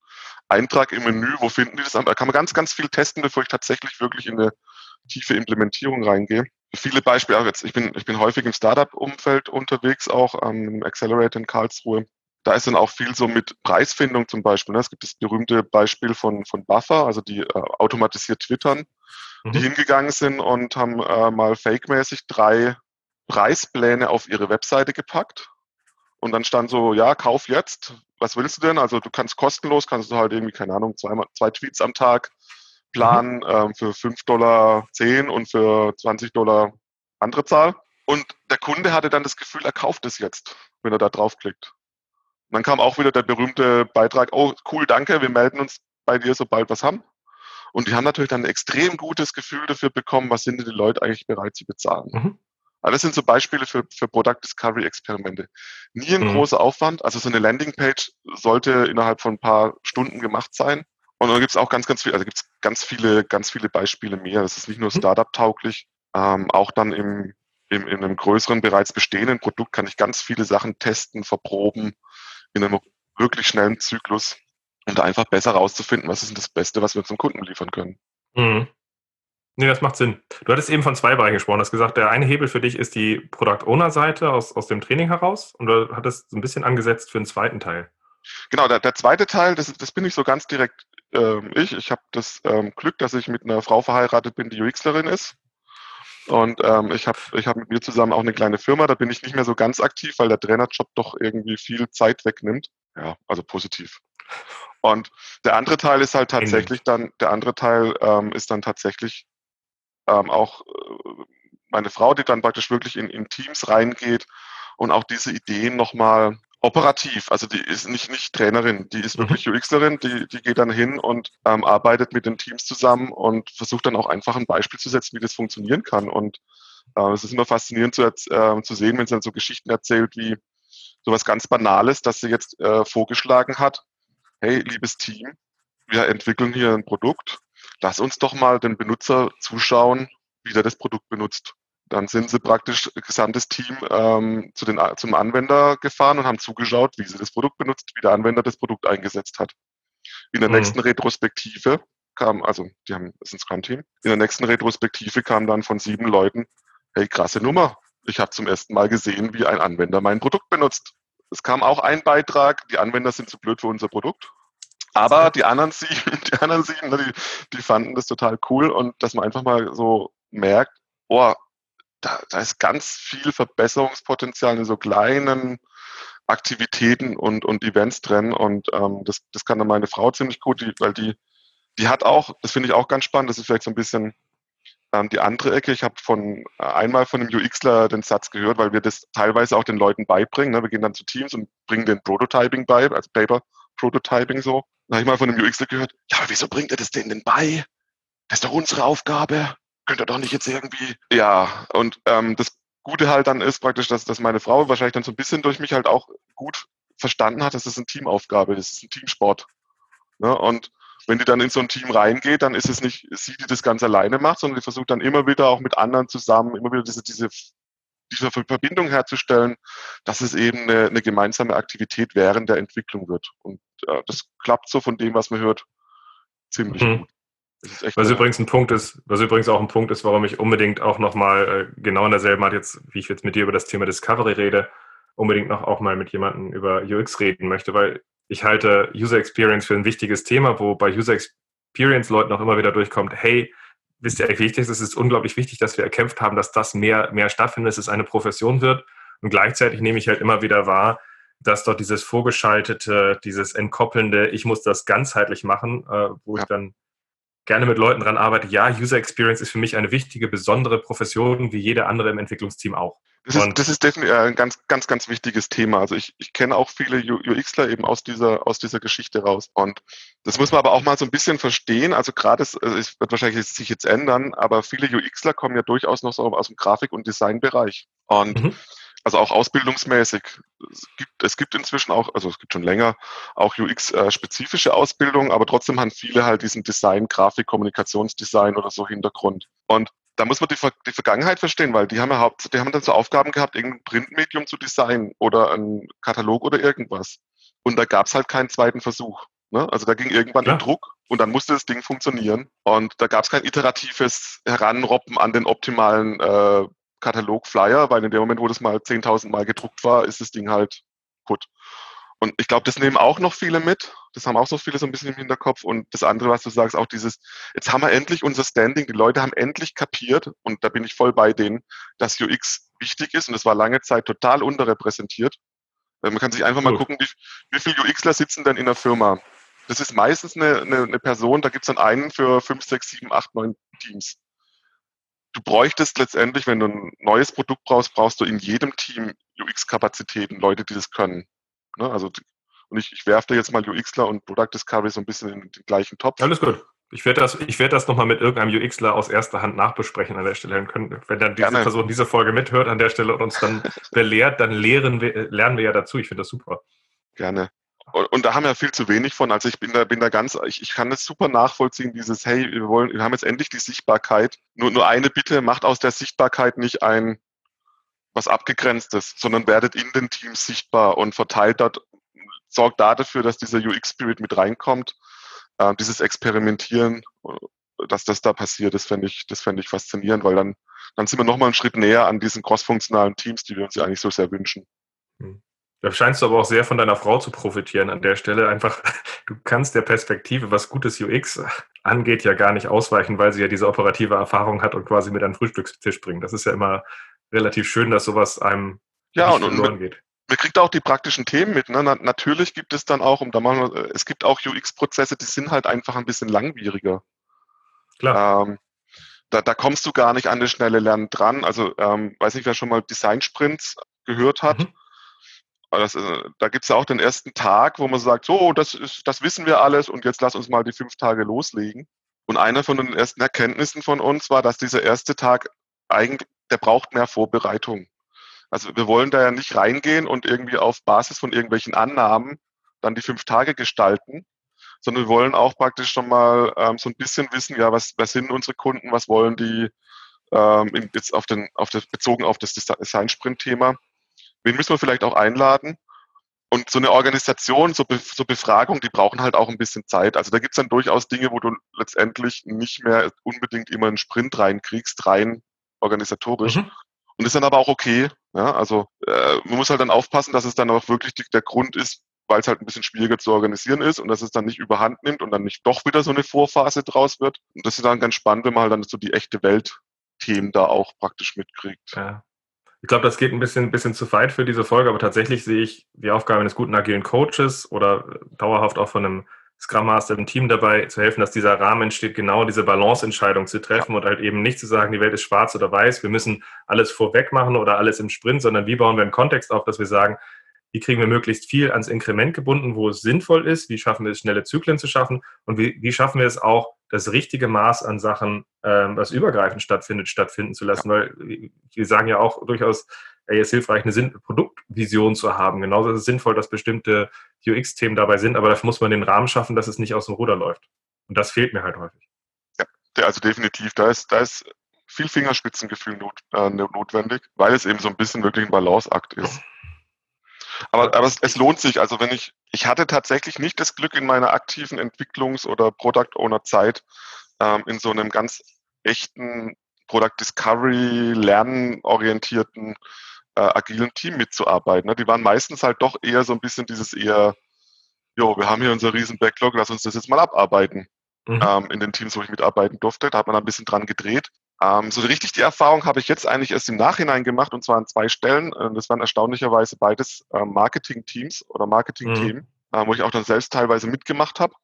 [SPEAKER 3] Eintrag im Menü? Wo finden die das? Da kann man ganz, ganz viel testen, bevor ich tatsächlich wirklich in eine tiefe Implementierung reingehe. Viele Beispiele, auch jetzt, ich bin, ich bin häufig im Startup-Umfeld unterwegs, auch ähm, im Accelerator in Karlsruhe. Da ist dann auch viel so mit Preisfindung zum Beispiel. Ne? Es gibt das berühmte Beispiel von, von Buffer, also die äh, automatisiert twittern, mhm. die hingegangen sind und haben äh, mal fake-mäßig drei Preispläne auf ihre Webseite gepackt. Und dann stand so, ja, kauf jetzt. Was willst du denn? Also du kannst kostenlos, kannst du halt irgendwie, keine Ahnung, zwei, zwei Tweets am Tag Plan mhm. ähm, für 5 Dollar 10 und für 20 Dollar andere Zahl. Und der Kunde hatte dann das Gefühl, er kauft es jetzt, wenn er da draufklickt. Und dann kam auch wieder der berühmte Beitrag, oh cool, danke, wir melden uns bei dir, sobald wir es haben. Und die haben natürlich dann ein extrem gutes Gefühl dafür bekommen, was sind denn die Leute eigentlich bereit zu bezahlen. Mhm. Also das sind so Beispiele für, für Product Discovery Experimente. Nie ein mhm. großer Aufwand. Also so eine Landingpage sollte innerhalb von ein paar Stunden gemacht sein. Und dann gibt es auch ganz, ganz viel, also gibt es ganz viele, ganz viele Beispiele mehr. Das ist nicht nur mhm. Startup-tauglich, ähm, auch dann im, im, in einem größeren, bereits bestehenden Produkt kann ich ganz viele Sachen testen, verproben, in einem wirklich schnellen Zyklus und einfach besser rauszufinden, was ist denn das Beste, was wir zum Kunden liefern können. Mhm.
[SPEAKER 1] Nee, das macht Sinn. Du hattest eben von zwei Bereichen gesprochen. Du hast gesagt, der eine Hebel für dich ist die Product Owner Seite aus, aus dem Training heraus und du hattest so ein bisschen angesetzt für den zweiten Teil.
[SPEAKER 3] Genau, der, der zweite Teil, das, das bin ich so ganz direkt ähm, ich. Ich habe das ähm, Glück, dass ich mit einer Frau verheiratet bin, die UXlerin ist. Und ähm, ich habe ich hab mit mir zusammen auch eine kleine Firma. Da bin ich nicht mehr so ganz aktiv, weil der Trainerjob doch irgendwie viel Zeit wegnimmt. Ja, also positiv. Und der andere Teil ist halt tatsächlich dann, der andere Teil ähm, ist dann tatsächlich ähm, auch äh, meine Frau, die dann praktisch wirklich in, in Teams reingeht und auch diese Ideen nochmal operativ, also die ist nicht, nicht Trainerin, die ist mhm. wirklich UXlerin, die, die geht dann hin und ähm, arbeitet mit den Teams zusammen und versucht dann auch einfach ein Beispiel zu setzen, wie das funktionieren kann. Und äh, es ist immer faszinierend zu, äh, zu sehen, wenn sie dann so Geschichten erzählt, wie sowas ganz Banales, dass sie jetzt äh, vorgeschlagen hat, hey, liebes Team, wir entwickeln hier ein Produkt, lass uns doch mal den Benutzer zuschauen, wie der das Produkt benutzt. Dann sind sie praktisch gesamtes Team ähm, zu den, zum Anwender gefahren und haben zugeschaut, wie sie das Produkt benutzt, wie der Anwender das Produkt eingesetzt hat. In der mhm. nächsten Retrospektive kam, also die haben, das ist ein Scrum-Team, in der nächsten Retrospektive kam dann von sieben Leuten, hey, krasse Nummer. Ich habe zum ersten Mal gesehen, wie ein Anwender mein Produkt benutzt. Es kam auch ein Beitrag, die Anwender sind zu blöd für unser Produkt. Aber die anderen (laughs) sieben, die anderen sieben, ne, die, die fanden das total cool und dass man einfach mal so merkt, oh, da, da ist ganz viel Verbesserungspotenzial in so kleinen Aktivitäten und, und Events drin. Und ähm, das, das kann dann meine Frau ziemlich gut, die, weil die, die hat auch, das finde ich auch ganz spannend, das ist vielleicht so ein bisschen ähm, die andere Ecke. Ich habe von äh, einmal von einem UXler den Satz gehört, weil wir das teilweise auch den Leuten beibringen. Ne? Wir gehen dann zu Teams und bringen den Prototyping bei, als Paper Prototyping so. Da habe ich mal von einem UXler gehört, ja, aber wieso bringt er das denen denn bei? Das ist doch unsere Aufgabe könnt ihr doch nicht jetzt irgendwie. Ja, und ähm, das Gute halt dann ist praktisch, dass, dass meine Frau wahrscheinlich dann so ein bisschen durch mich halt auch gut verstanden hat, dass es eine Teamaufgabe ist, es ist ein Teamsport. Ne? Und wenn die dann in so ein Team reingeht, dann ist es nicht sie, die das ganz alleine macht, sondern die versucht dann immer wieder auch mit anderen zusammen, immer wieder diese, diese, diese Verbindung herzustellen, dass es eben eine, eine gemeinsame Aktivität während der Entwicklung wird. Und äh, das klappt so von dem, was man hört, ziemlich mhm. gut.
[SPEAKER 1] Was übrigens ein Punkt ist, was übrigens auch ein Punkt ist, warum ich unbedingt auch nochmal äh, genau in derselben Art jetzt, wie ich jetzt mit dir über das Thema Discovery rede, unbedingt noch auch mal mit jemandem über UX reden möchte, weil ich halte User Experience für ein wichtiges Thema, wo bei User Experience Leuten auch immer wieder durchkommt, hey, wisst ihr eigentlich wichtig, es ist unglaublich wichtig, dass wir erkämpft haben, dass das mehr, mehr stattfindet, dass es eine Profession wird. Und gleichzeitig nehme ich halt immer wieder wahr, dass dort dieses vorgeschaltete, dieses entkoppelnde, ich muss das ganzheitlich machen, äh, wo ja. ich dann gerne mit Leuten dran arbeite. Ja, User Experience ist für mich eine wichtige, besondere Profession, wie jede andere im Entwicklungsteam auch.
[SPEAKER 3] Das ist, das ist definitiv ein ganz, ganz, ganz wichtiges Thema. Also ich, ich kenne auch viele UXler eben aus dieser, aus dieser Geschichte raus. Und das muss man aber auch mal so ein bisschen verstehen. Also gerade, es, es wird wahrscheinlich sich jetzt ändern, aber viele UXler kommen ja durchaus noch so aus dem Grafik- und Designbereich. Und mhm also auch ausbildungsmäßig. Es gibt, es gibt inzwischen auch, also es gibt schon länger auch UX-spezifische äh, Ausbildungen, aber trotzdem haben viele halt diesen Design, Grafik, Kommunikationsdesign oder so Hintergrund. Und da muss man die, die Vergangenheit verstehen, weil die haben ja Haupt, die haben dann so Aufgaben gehabt, irgendein Printmedium zu designen oder ein Katalog oder irgendwas. Und da gab es halt keinen zweiten Versuch. Ne? Also da ging irgendwann ja. der Druck und dann musste das Ding funktionieren. Und da gab es kein iteratives Heranroppen an den optimalen äh, Katalog-Flyer, weil in dem Moment, wo das mal 10.000 Mal gedruckt war, ist das Ding halt gut. Und ich glaube, das nehmen auch noch viele mit. Das haben auch so viele so ein bisschen im Hinterkopf. Und das andere, was du sagst, auch dieses, jetzt haben wir endlich unser Standing. Die Leute haben endlich kapiert, und da bin ich voll bei denen, dass UX wichtig ist. Und es war lange Zeit total unterrepräsentiert. Äh, man kann sich einfach mal gucken, wie, wie viele UXler sitzen denn in der Firma. Das ist meistens eine, eine, eine Person, da gibt es dann einen für fünf, sechs, sieben, acht, neun Teams du bräuchtest letztendlich, wenn du ein neues Produkt brauchst, brauchst du in jedem Team UX-Kapazitäten, Leute, die das können. Ne? Also, und ich, ich werfe da jetzt mal UXler und Product Discovery so ein bisschen in den gleichen Topf.
[SPEAKER 1] Alles gut. Ich werde das, ich werde das nochmal mit irgendeinem UXler aus erster Hand nachbesprechen an der Stelle. Können, wenn dann diese Gerne. Person diese Folge mithört an der Stelle und uns dann (laughs) belehrt, dann lehren wir, lernen wir ja dazu. Ich finde das super.
[SPEAKER 3] Gerne. Und, da haben wir viel zu wenig von. Also ich bin da, bin da ganz, ich, ich kann das super nachvollziehen, dieses, hey, wir wollen, wir haben jetzt endlich die Sichtbarkeit. Nur, nur eine Bitte, macht aus der Sichtbarkeit nicht ein was Abgegrenztes, sondern werdet in den Teams sichtbar und verteilt dort, sorgt da dafür, dass dieser UX-Spirit mit reinkommt äh, dieses Experimentieren, äh, dass das da passiert, das fände ich, das fände ich faszinierend, weil dann, dann sind wir nochmal einen Schritt näher an diesen crossfunktionalen Teams, die wir uns ja eigentlich so sehr wünschen.
[SPEAKER 1] Hm. Da scheinst du aber auch sehr von deiner Frau zu profitieren an der Stelle. Einfach, (laughs) du kannst der Perspektive, was gutes UX angeht, ja gar nicht ausweichen, weil sie ja diese operative Erfahrung hat und quasi mit einem Frühstückstisch bringt. Das ist ja immer relativ schön, dass sowas einem
[SPEAKER 3] ja, nicht und, verloren geht man kriegt auch die praktischen Themen mit. Ne? Na, natürlich gibt es dann auch, um da mal, äh, es gibt auch UX-Prozesse, die sind halt einfach ein bisschen langwieriger. Klar. Ähm, da, da kommst du gar nicht an das schnelle Lernen dran. Also, ähm, weiß nicht, wer schon mal Design-Sprints gehört hat. Mhm. Das, äh, da gibt es ja auch den ersten Tag, wo man sagt, so, das, ist, das wissen wir alles und jetzt lass uns mal die fünf Tage loslegen. Und einer von den ersten Erkenntnissen von uns war, dass dieser erste Tag eigentlich, der braucht mehr Vorbereitung. Also wir wollen da ja nicht reingehen und irgendwie auf Basis von irgendwelchen Annahmen dann die fünf Tage gestalten, sondern wir wollen auch praktisch schon mal ähm, so ein bisschen wissen, ja, was, was sind unsere Kunden, was wollen die ähm, jetzt auf den, auf das, bezogen auf das Design-Sprint-Thema. Wen müssen wir vielleicht auch einladen? Und so eine Organisation, so, Be so Befragung, die brauchen halt auch ein bisschen Zeit. Also da gibt es dann durchaus Dinge, wo du letztendlich nicht mehr unbedingt immer einen Sprint reinkriegst, rein organisatorisch. Mhm. Und ist dann aber auch okay. Ja, also äh, man muss halt dann aufpassen, dass es dann auch wirklich die, der Grund ist, weil es halt ein bisschen schwieriger zu organisieren ist und dass es dann nicht überhand nimmt und dann nicht doch wieder so eine Vorphase draus wird. Und das ist dann ganz spannend, wenn man halt dann so die echte Welt-Themen da auch praktisch mitkriegt.
[SPEAKER 1] Ja. Ich glaube, das geht ein bisschen, bisschen zu weit für diese Folge, aber tatsächlich sehe ich die Aufgabe eines guten agilen Coaches oder dauerhaft auch von einem Scrum Master im Team dabei zu helfen, dass dieser Rahmen entsteht, genau diese Balanceentscheidung zu treffen und halt eben nicht zu sagen, die Welt ist schwarz oder weiß, wir müssen alles vorweg machen oder alles im Sprint, sondern wie bauen wir einen Kontext auf, dass wir sagen, wie kriegen wir möglichst viel ans Inkrement gebunden, wo es sinnvoll ist, wie schaffen wir es, schnelle Zyklen zu schaffen und wie, wie schaffen wir es auch, das richtige Maß an Sachen, ähm, was übergreifend stattfindet, stattfinden zu lassen, weil wir sagen ja auch durchaus, ey, es ist hilfreich, eine Sinn Produktvision zu haben. Genauso ist es sinnvoll, dass bestimmte UX-Themen dabei sind, aber dafür muss man den Rahmen schaffen, dass es nicht aus dem Ruder läuft. Und das fehlt mir halt häufig.
[SPEAKER 3] Ja, also definitiv. Da ist, da ist viel Fingerspitzengefühl not, äh, notwendig, weil es eben so ein bisschen wirklich ein Balanceakt ist. Aber, aber es, es, lohnt sich. Also wenn ich, ich hatte tatsächlich nicht das Glück in meiner aktiven Entwicklungs- oder Product Owner Zeit ähm, in so einem ganz echten Product Discovery, lernorientierten äh, agilen Team mitzuarbeiten. Ne? Die waren meistens halt doch eher so ein bisschen dieses eher, jo, wir haben hier unser riesen Backlog, lass uns das jetzt mal abarbeiten. Mhm. Ähm, in den Teams, wo ich mitarbeiten durfte, da hat man ein bisschen dran gedreht. Ähm, so richtig die Erfahrung habe ich jetzt eigentlich erst im Nachhinein gemacht und zwar an zwei Stellen. Äh, das waren erstaunlicherweise beides äh, Marketing-Teams oder Marketing-Themen, mhm. äh, wo ich auch dann selbst teilweise mitgemacht habe.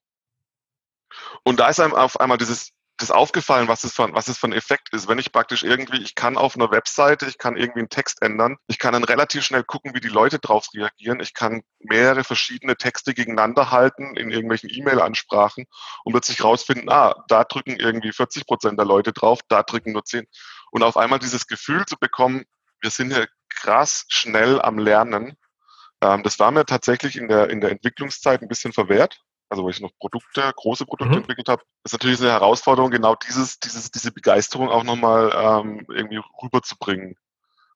[SPEAKER 3] Und da ist einem auf einmal dieses das aufgefallen, was es, von, was es ein Effekt ist. Wenn ich praktisch irgendwie, ich kann auf einer Webseite, ich kann irgendwie einen Text ändern, ich kann dann relativ schnell gucken, wie die Leute drauf reagieren, ich kann mehrere verschiedene Texte gegeneinander halten in irgendwelchen E-Mail-Ansprachen und plötzlich rausfinden, ah, da drücken irgendwie 40 Prozent der Leute drauf, da drücken nur 10. Und auf einmal dieses Gefühl zu bekommen, wir sind hier krass schnell am Lernen, ähm, das war mir tatsächlich in der, in der Entwicklungszeit ein bisschen verwehrt also wo ich noch Produkte, große Produkte mhm. entwickelt habe, ist natürlich eine Herausforderung, genau dieses, dieses, diese Begeisterung auch nochmal ähm, irgendwie rüberzubringen.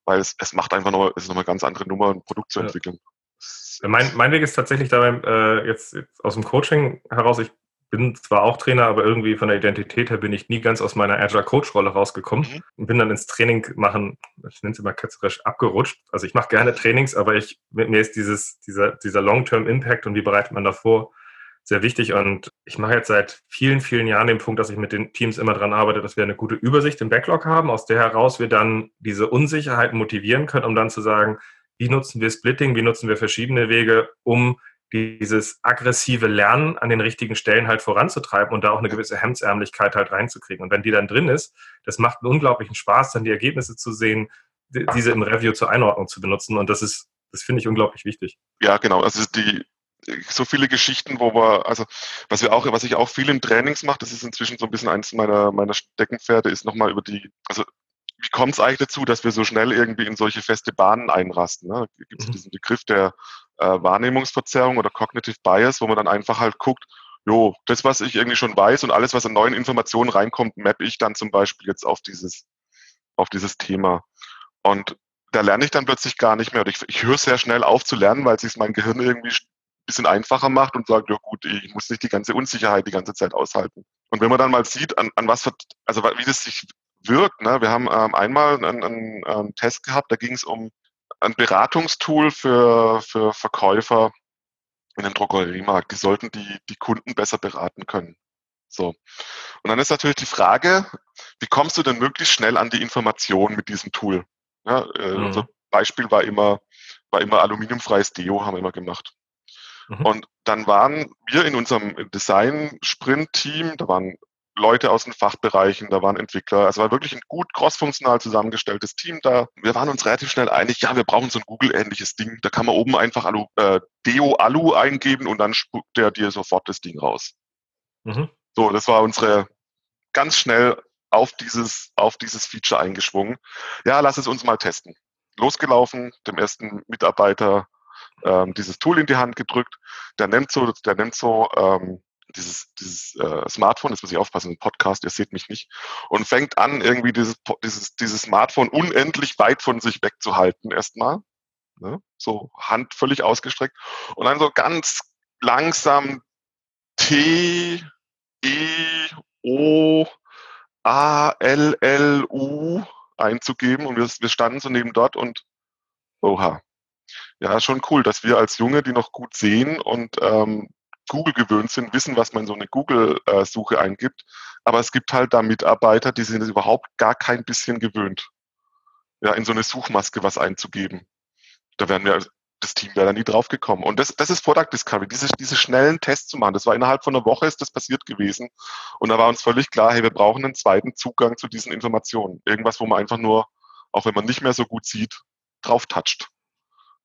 [SPEAKER 3] Weil es, es macht einfach nochmal, es ist nochmal eine ganz andere Nummer, ein Produkt zu ja. entwickeln.
[SPEAKER 1] Mein, mein Weg ist tatsächlich dabei, äh, jetzt, jetzt aus dem Coaching heraus, ich bin zwar auch Trainer, aber irgendwie von der Identität her bin ich nie ganz aus meiner Agile Coach Rolle rausgekommen mhm. und bin dann ins Training machen, ich nenne es immer ketzerisch, abgerutscht. Also ich mache gerne Trainings, aber ich, mir ist dieses, dieser, dieser Long-Term Impact und wie bereitet man davor, sehr wichtig. Und ich mache jetzt seit vielen, vielen Jahren den Punkt, dass ich mit den Teams immer daran arbeite, dass wir eine gute Übersicht im Backlog haben, aus der heraus wir dann diese Unsicherheit motivieren können, um dann zu sagen, wie nutzen wir Splitting, wie nutzen wir verschiedene Wege, um dieses aggressive Lernen an den richtigen Stellen halt voranzutreiben und da auch eine gewisse Hemdsärmlichkeit halt reinzukriegen. Und wenn die dann drin ist, das macht einen unglaublichen Spaß, dann die Ergebnisse zu sehen, diese im Review zur Einordnung zu benutzen. Und das ist, das finde ich unglaublich wichtig.
[SPEAKER 3] Ja, genau. Also die, so viele Geschichten, wo wir, also was wir auch, was ich auch viel in Trainings mache, das ist inzwischen so ein bisschen eins meiner, meiner Steckenpferde, ist nochmal über die, also wie kommt es eigentlich dazu, dass wir so schnell irgendwie in solche feste Bahnen einrasten? Ne? Gibt es mhm. diesen Begriff der äh, Wahrnehmungsverzerrung oder Cognitive Bias, wo man dann einfach halt guckt, jo, das, was ich irgendwie schon weiß und alles, was an neuen Informationen reinkommt, mappe ich dann zum Beispiel jetzt auf dieses, auf dieses Thema. Und da lerne ich dann plötzlich gar nicht mehr. Oder ich, ich höre sehr schnell auf zu lernen, weil sich mein Gehirn irgendwie bisschen einfacher macht und sagt, ja gut, ich muss nicht die ganze Unsicherheit die ganze Zeit aushalten. Und wenn man dann mal sieht, an, an was, also wie das sich wirkt, ne? wir haben ähm, einmal einen, einen, einen Test gehabt, da ging es um ein Beratungstool für, für Verkäufer in dem Drogeriemarkt. Die sollten die, die Kunden besser beraten können. So. Und dann ist natürlich die Frage, wie kommst du denn möglichst schnell an die Information mit diesem Tool? Ja, äh, mhm. Unser Beispiel war immer, war immer aluminiumfreies Deo, haben wir immer gemacht. Mhm. Und dann waren wir in unserem Design-Sprint-Team, da waren Leute aus den Fachbereichen, da waren Entwickler. Also war wirklich ein gut crossfunktional zusammengestelltes Team da. Wir waren uns relativ schnell einig, ja, wir brauchen so ein Google-ähnliches Ding. Da kann man oben einfach Alu, äh, Deo Alu eingeben und dann spuckt der dir sofort das Ding raus. Mhm. So, das war unsere ganz schnell auf dieses, auf dieses Feature eingeschwungen. Ja, lass es uns mal testen. Losgelaufen, dem ersten Mitarbeiter ähm, dieses Tool in die Hand gedrückt. Der nimmt so, der nimmt so ähm, dieses, dieses äh, Smartphone, jetzt muss ich aufpassen, ein Podcast, ihr seht mich nicht, und fängt an, irgendwie dieses, dieses, dieses Smartphone unendlich weit von sich wegzuhalten erstmal. Ne? So Hand völlig ausgestreckt. Und dann so ganz langsam T, E, O, A, L, L, U einzugeben. Und wir, wir standen so neben dort und oha. Ja, schon cool, dass wir als Junge, die noch gut sehen und ähm, Google gewöhnt sind, wissen, was man in so eine Google-Suche eingibt. Aber es gibt halt da Mitarbeiter, die sind überhaupt gar kein bisschen gewöhnt, ja, in so eine Suchmaske was einzugeben. Da werden wir, das Team wäre da nie drauf gekommen. Und das, das ist Product Discovery, diese, diese schnellen Tests zu machen. Das war innerhalb von einer Woche ist das passiert gewesen. Und da war uns völlig klar, hey, wir brauchen einen zweiten Zugang zu diesen Informationen. Irgendwas, wo man einfach nur, auch wenn man nicht mehr so gut sieht, drauf toucht.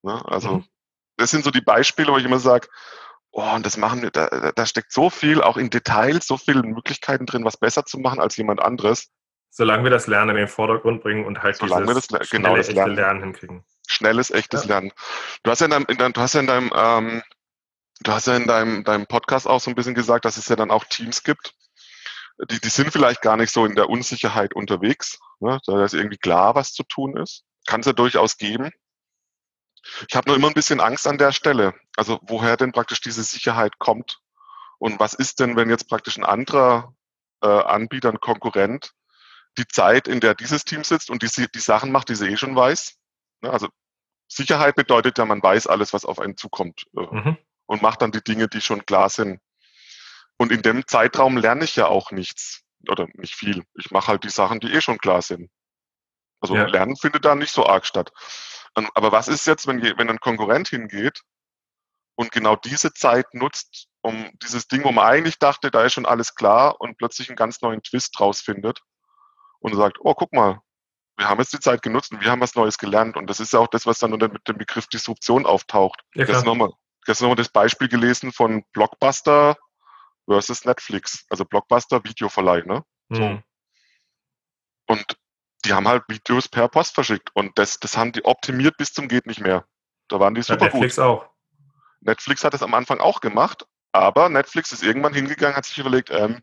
[SPEAKER 3] Ne? Also, mhm. das sind so die Beispiele, wo ich immer sage, Oh, und das machen wir, da, da steckt so viel, auch in Details, so viele Möglichkeiten drin, was besser zu machen als jemand anderes.
[SPEAKER 1] Solange wir das Lernen in den Vordergrund bringen und halt
[SPEAKER 3] Solange
[SPEAKER 1] dieses
[SPEAKER 3] wir das, genau das
[SPEAKER 1] Lernen. Lernen. hinkriegen.
[SPEAKER 3] Schnelles, echtes ja. Lernen. Du hast ja in deinem, in deinem du hast ja in deinem, ähm, du hast ja in deinem, deinem Podcast auch so ein bisschen gesagt, dass es ja dann auch Teams gibt. Die, die sind vielleicht gar nicht so in der Unsicherheit unterwegs. Ne? Da ist irgendwie klar, was zu tun ist. Kann es ja durchaus geben. Ich habe nur immer ein bisschen Angst an der Stelle. Also woher denn praktisch diese Sicherheit kommt und was ist denn, wenn jetzt praktisch ein anderer äh, Anbieter, ein Konkurrent, die Zeit, in der dieses Team sitzt und die, die Sachen macht, die sie eh schon weiß. Ne? Also Sicherheit bedeutet ja, man weiß alles, was auf einen zukommt äh, mhm. und macht dann die Dinge, die schon klar sind. Und in dem Zeitraum lerne ich ja auch nichts oder nicht viel. Ich mache halt die Sachen, die eh schon klar sind. Also ja. Lernen findet da nicht so arg statt. Aber was ist jetzt, wenn, wenn ein Konkurrent hingeht und genau diese Zeit nutzt, um dieses Ding, wo man eigentlich dachte, da ist schon alles klar und plötzlich einen ganz neuen Twist rausfindet und sagt, oh, guck mal, wir haben jetzt die Zeit genutzt und wir haben was Neues gelernt. Und das ist ja auch das, was dann unter dem Begriff Disruption auftaucht. Ja, gestern nochmal nochmal das Beispiel gelesen von Blockbuster versus Netflix, also Blockbuster Videoverleih, ne? Mhm. Und die haben halt Videos per Post verschickt und das, das haben die optimiert bis zum geht nicht mehr. Da waren die super ja,
[SPEAKER 1] Netflix
[SPEAKER 3] gut.
[SPEAKER 1] auch.
[SPEAKER 3] Netflix hat es am Anfang auch gemacht, aber Netflix ist irgendwann hingegangen, hat sich überlegt, ähm,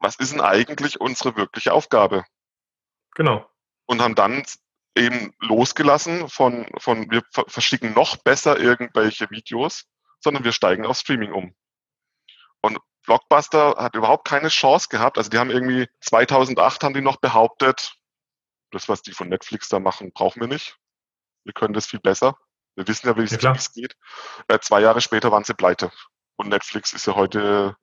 [SPEAKER 3] was ist denn eigentlich unsere wirkliche Aufgabe?
[SPEAKER 1] Genau.
[SPEAKER 3] Und haben dann eben losgelassen von, von wir verschicken noch besser irgendwelche Videos, sondern wir steigen auf Streaming um. Und Blockbuster hat überhaupt keine Chance gehabt. Also die haben irgendwie 2008 haben die noch behauptet, das, was die von Netflix da machen, brauchen wir nicht. Wir können das viel besser. Wir wissen ja, wie es ja, geht. Äh, zwei Jahre später waren sie pleite. Und Netflix ist ja heute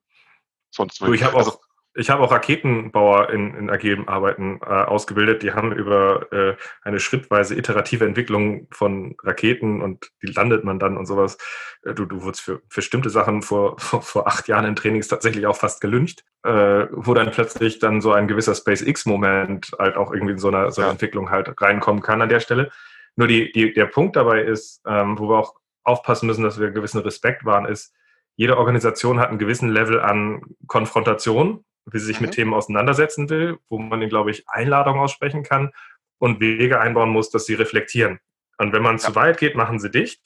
[SPEAKER 3] sonst
[SPEAKER 1] wo. Ich habe also, auch, ich habe auch Raketenbauer in, in agilen Arbeiten äh, ausgebildet. Die haben über äh, eine schrittweise iterative Entwicklung von Raketen und die landet man dann und sowas. Äh, du, du wurdest für, für bestimmte Sachen vor, vor, vor, acht Jahren in Trainings tatsächlich auch fast gelüncht, äh, wo dann plötzlich dann so ein gewisser SpaceX-Moment halt auch irgendwie in so einer, so einer ja. Entwicklung halt reinkommen kann an der Stelle. Nur die, die, der Punkt dabei ist, ähm, wo wir auch aufpassen müssen, dass wir gewissen Respekt wahren, ist, jede Organisation hat einen gewissen Level an Konfrontation, wie sie sich mhm. mit Themen auseinandersetzen will, wo man ihnen, glaube ich, Einladungen aussprechen kann und Wege einbauen muss, dass sie reflektieren. Und wenn man ja. zu weit geht, machen sie dicht.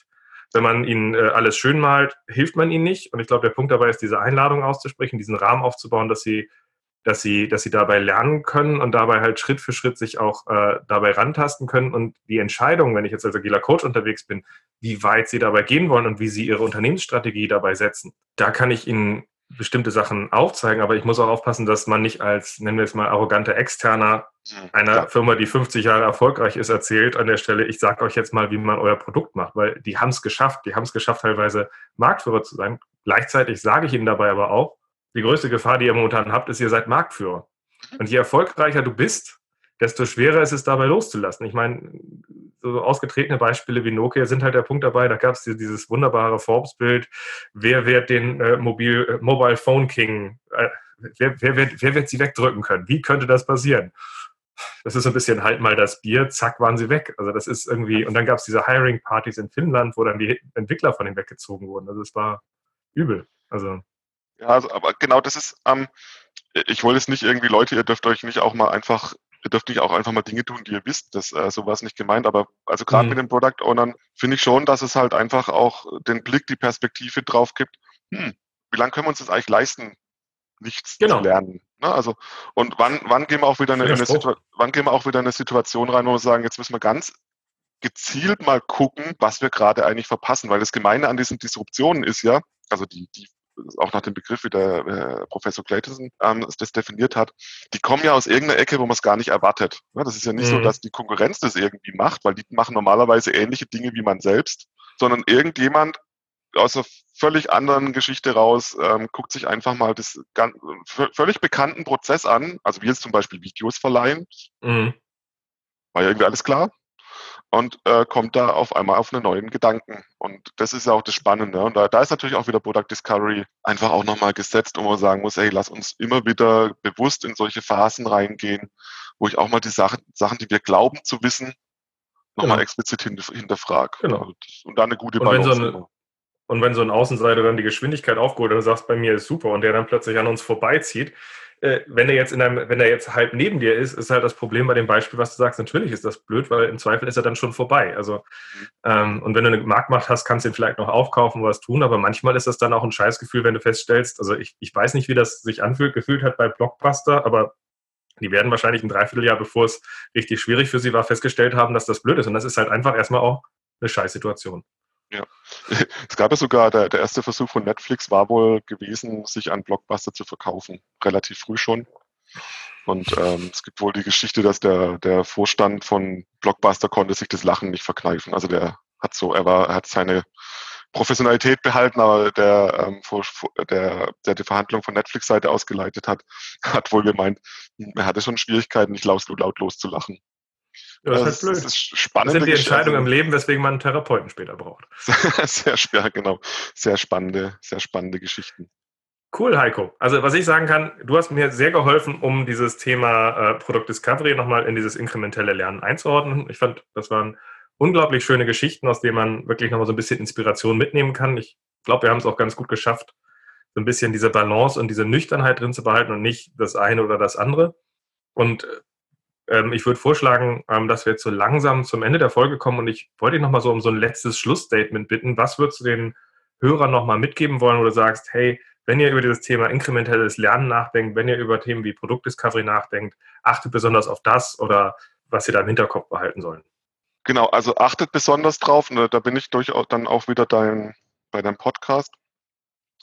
[SPEAKER 1] Wenn man ihnen äh, alles schön malt, hilft man ihnen nicht. Und ich glaube, der Punkt dabei ist, diese Einladung auszusprechen, diesen Rahmen aufzubauen, dass sie, dass sie, dass sie dabei lernen können und dabei halt Schritt für Schritt sich auch äh, dabei rantasten können. Und die Entscheidung, wenn ich jetzt als agiler Coach unterwegs bin, wie weit sie dabei gehen wollen und wie sie ihre Unternehmensstrategie dabei setzen, da kann ich ihnen bestimmte Sachen aufzeigen, aber ich muss auch aufpassen, dass man nicht als, nennen wir es mal, arroganter Externer mhm, einer ja. Firma, die 50 Jahre erfolgreich ist, erzählt an der Stelle, ich sage euch jetzt mal, wie man euer Produkt macht, weil die haben es geschafft, die haben es geschafft, teilweise Marktführer zu sein. Gleichzeitig sage ich ihnen dabei aber auch, die größte Gefahr, die ihr momentan habt, ist, ihr seid Marktführer. Mhm. Und je erfolgreicher du bist, desto schwerer ist es dabei loszulassen. Ich meine, so ausgetretene Beispiele wie Nokia sind halt der Punkt dabei. Da gab es dieses wunderbare Forbes-Bild, wer wird den äh, Mobil, äh, Mobile Phone King, äh, wer, wer, wird, wer wird sie wegdrücken können? Wie könnte das passieren? Das ist so ein bisschen halt mal das Bier, zack, waren sie weg. Also das ist irgendwie, und dann gab es diese Hiring-Partys in Finnland, wo dann die Entwickler von denen weggezogen wurden. Also es war übel. Also.
[SPEAKER 3] Ja, also, aber genau das ist, ähm, ich wollte es nicht irgendwie, Leute, ihr dürft euch nicht auch mal einfach ihr dürft nicht auch einfach mal Dinge tun, die ihr wisst. Das, äh, so war es nicht gemeint. Aber also gerade mhm. mit den Product Ownern finde ich schon, dass es halt einfach auch den Blick, die Perspektive drauf gibt. Hm, wie lange können wir uns das eigentlich leisten, nichts genau. zu lernen? Ne? Also, und wann, wann gehen wir auch wieder in eine, eine wann gehen wir auch wieder in eine Situation rein, wo wir sagen, jetzt müssen wir ganz gezielt mal gucken, was wir gerade eigentlich verpassen. Weil das Gemeine an diesen Disruptionen ist ja, also die, die auch nach dem Begriff, wie der äh, Professor Clayton ähm, das definiert hat, die kommen ja aus irgendeiner Ecke, wo man es gar nicht erwartet. Ja, das ist ja nicht mhm. so, dass die Konkurrenz das irgendwie macht, weil die machen normalerweise ähnliche Dinge wie man selbst, sondern irgendjemand aus einer völlig anderen Geschichte raus, ähm, guckt sich einfach mal das ganz, völlig bekannten Prozess an, also wie jetzt zum Beispiel Videos verleihen. Mhm. War ja irgendwie alles klar und äh, kommt da auf einmal auf einen neuen Gedanken. Und das ist ja auch das Spannende. Und da, da ist natürlich auch wieder Product Discovery einfach auch nochmal gesetzt, wo man sagen muss, hey, lass uns immer wieder bewusst in solche Phasen reingehen, wo ich auch mal die Sachen, Sachen die wir glauben zu wissen, nochmal genau. explizit hinterfrage. Genau. Und, und dann eine gute
[SPEAKER 1] Balance. Und wenn, so eine, und wenn so ein Außenseiter dann die Geschwindigkeit aufgeholt und sagst, bei mir ist super und der dann plötzlich an uns vorbeizieht, äh, wenn er jetzt in einem, wenn er jetzt halb neben dir ist, ist halt das Problem bei dem Beispiel, was du sagst, natürlich ist das blöd, weil im Zweifel ist er dann schon vorbei. Also ähm, und wenn du eine Marktmacht hast, kannst du ihn vielleicht noch aufkaufen, was tun, aber manchmal ist das dann auch ein Scheißgefühl, wenn du feststellst, also ich, ich weiß nicht, wie das sich anfühlt, gefühlt hat bei Blockbuster, aber die werden wahrscheinlich ein Dreivierteljahr, bevor es richtig schwierig für sie war, festgestellt haben, dass das blöd ist. Und das ist halt einfach erstmal auch eine Scheißsituation.
[SPEAKER 3] Ja, (laughs) es gab ja sogar, der, der erste Versuch von Netflix war wohl gewesen, sich an Blockbuster zu verkaufen, relativ früh schon. Und ähm, es gibt wohl die Geschichte, dass der, der Vorstand von Blockbuster konnte sich das Lachen nicht verkneifen. Also der hat so, er war, er hat seine Professionalität behalten, aber der, ähm, vor, der, der die Verhandlung von Netflix-Seite ausgeleitet hat, (laughs) hat wohl gemeint, er hatte schon Schwierigkeiten, nicht laut, laut loszulachen.
[SPEAKER 1] Ja, das, ist halt blöd. Das, ist. Das sind die Entscheidungen im Leben, weswegen man einen Therapeuten später braucht. (laughs)
[SPEAKER 3] sehr schwer, genau. Sehr spannende, sehr spannende Geschichten.
[SPEAKER 1] Cool, Heiko. Also was ich sagen kann, du hast mir sehr geholfen, um dieses Thema äh, Product Discovery nochmal in dieses inkrementelle Lernen einzuordnen. Ich fand, das waren unglaublich schöne Geschichten, aus denen man wirklich nochmal so ein bisschen Inspiration mitnehmen kann. Ich glaube, wir haben es auch ganz gut geschafft, so ein bisschen diese Balance und diese Nüchternheit drin zu behalten und nicht das eine oder das andere. Und äh, ähm, ich würde vorschlagen, ähm, dass wir jetzt so langsam zum Ende der Folge kommen und ich wollte dich nochmal so um so ein letztes Schlussstatement bitten. Was würdest du den Hörern nochmal mitgeben wollen, wo du sagst, hey, wenn ihr über dieses Thema inkrementelles Lernen nachdenkt, wenn ihr über Themen wie Produktdiscovery nachdenkt, achtet besonders auf das oder was ihr da im Hinterkopf behalten sollen.
[SPEAKER 3] Genau, also achtet besonders drauf, ne, da bin ich durchaus dann auch wieder dein, bei deinem Podcast.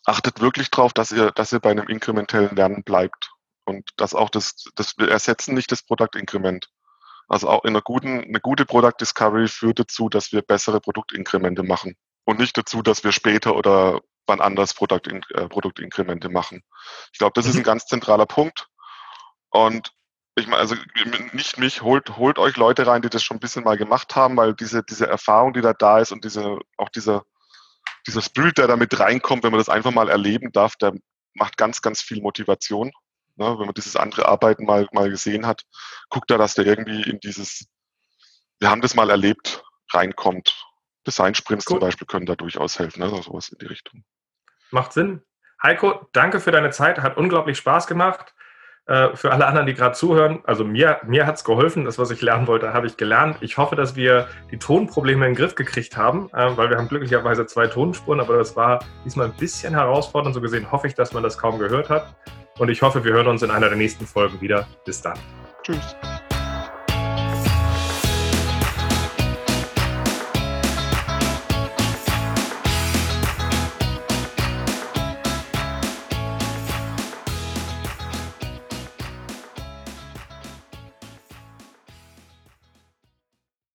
[SPEAKER 3] Achtet wirklich drauf, dass ihr, dass ihr bei einem inkrementellen Lernen bleibt. Und das auch das, das wir ersetzen nicht das Produktinkrement. Also auch in einer guten, eine gute Product Discovery führt dazu, dass wir bessere Produktinkremente machen und nicht dazu, dass wir später oder wann anders Produkt, äh, Produktinkremente machen. Ich glaube, das ist ein mhm. ganz zentraler Punkt. Und ich meine, also nicht mich, holt, holt euch Leute rein, die das schon ein bisschen mal gemacht haben, weil diese, diese Erfahrung, die da da ist und diese, auch dieser, dieser Spirit, der da mit reinkommt, wenn man das einfach mal erleben darf, der macht ganz, ganz viel Motivation. Ne, wenn man dieses andere Arbeiten mal, mal gesehen hat, guckt da, dass der irgendwie in dieses, wir haben das mal erlebt, reinkommt. Design-Sprints cool. zum Beispiel können da durchaus helfen, also sowas in die Richtung.
[SPEAKER 1] Macht Sinn. Heiko, danke für deine Zeit, hat unglaublich Spaß gemacht. Äh, für alle anderen, die gerade zuhören, also mir, mir hat es geholfen. Das, was ich lernen wollte, habe ich gelernt. Ich hoffe, dass wir die Tonprobleme in den Griff gekriegt haben, äh, weil wir haben glücklicherweise zwei Tonspuren, aber das war diesmal ein bisschen herausfordernd. So gesehen hoffe ich, dass man das kaum gehört hat. Und ich hoffe, wir hören uns in einer der nächsten Folgen wieder. Bis dann. Tschüss.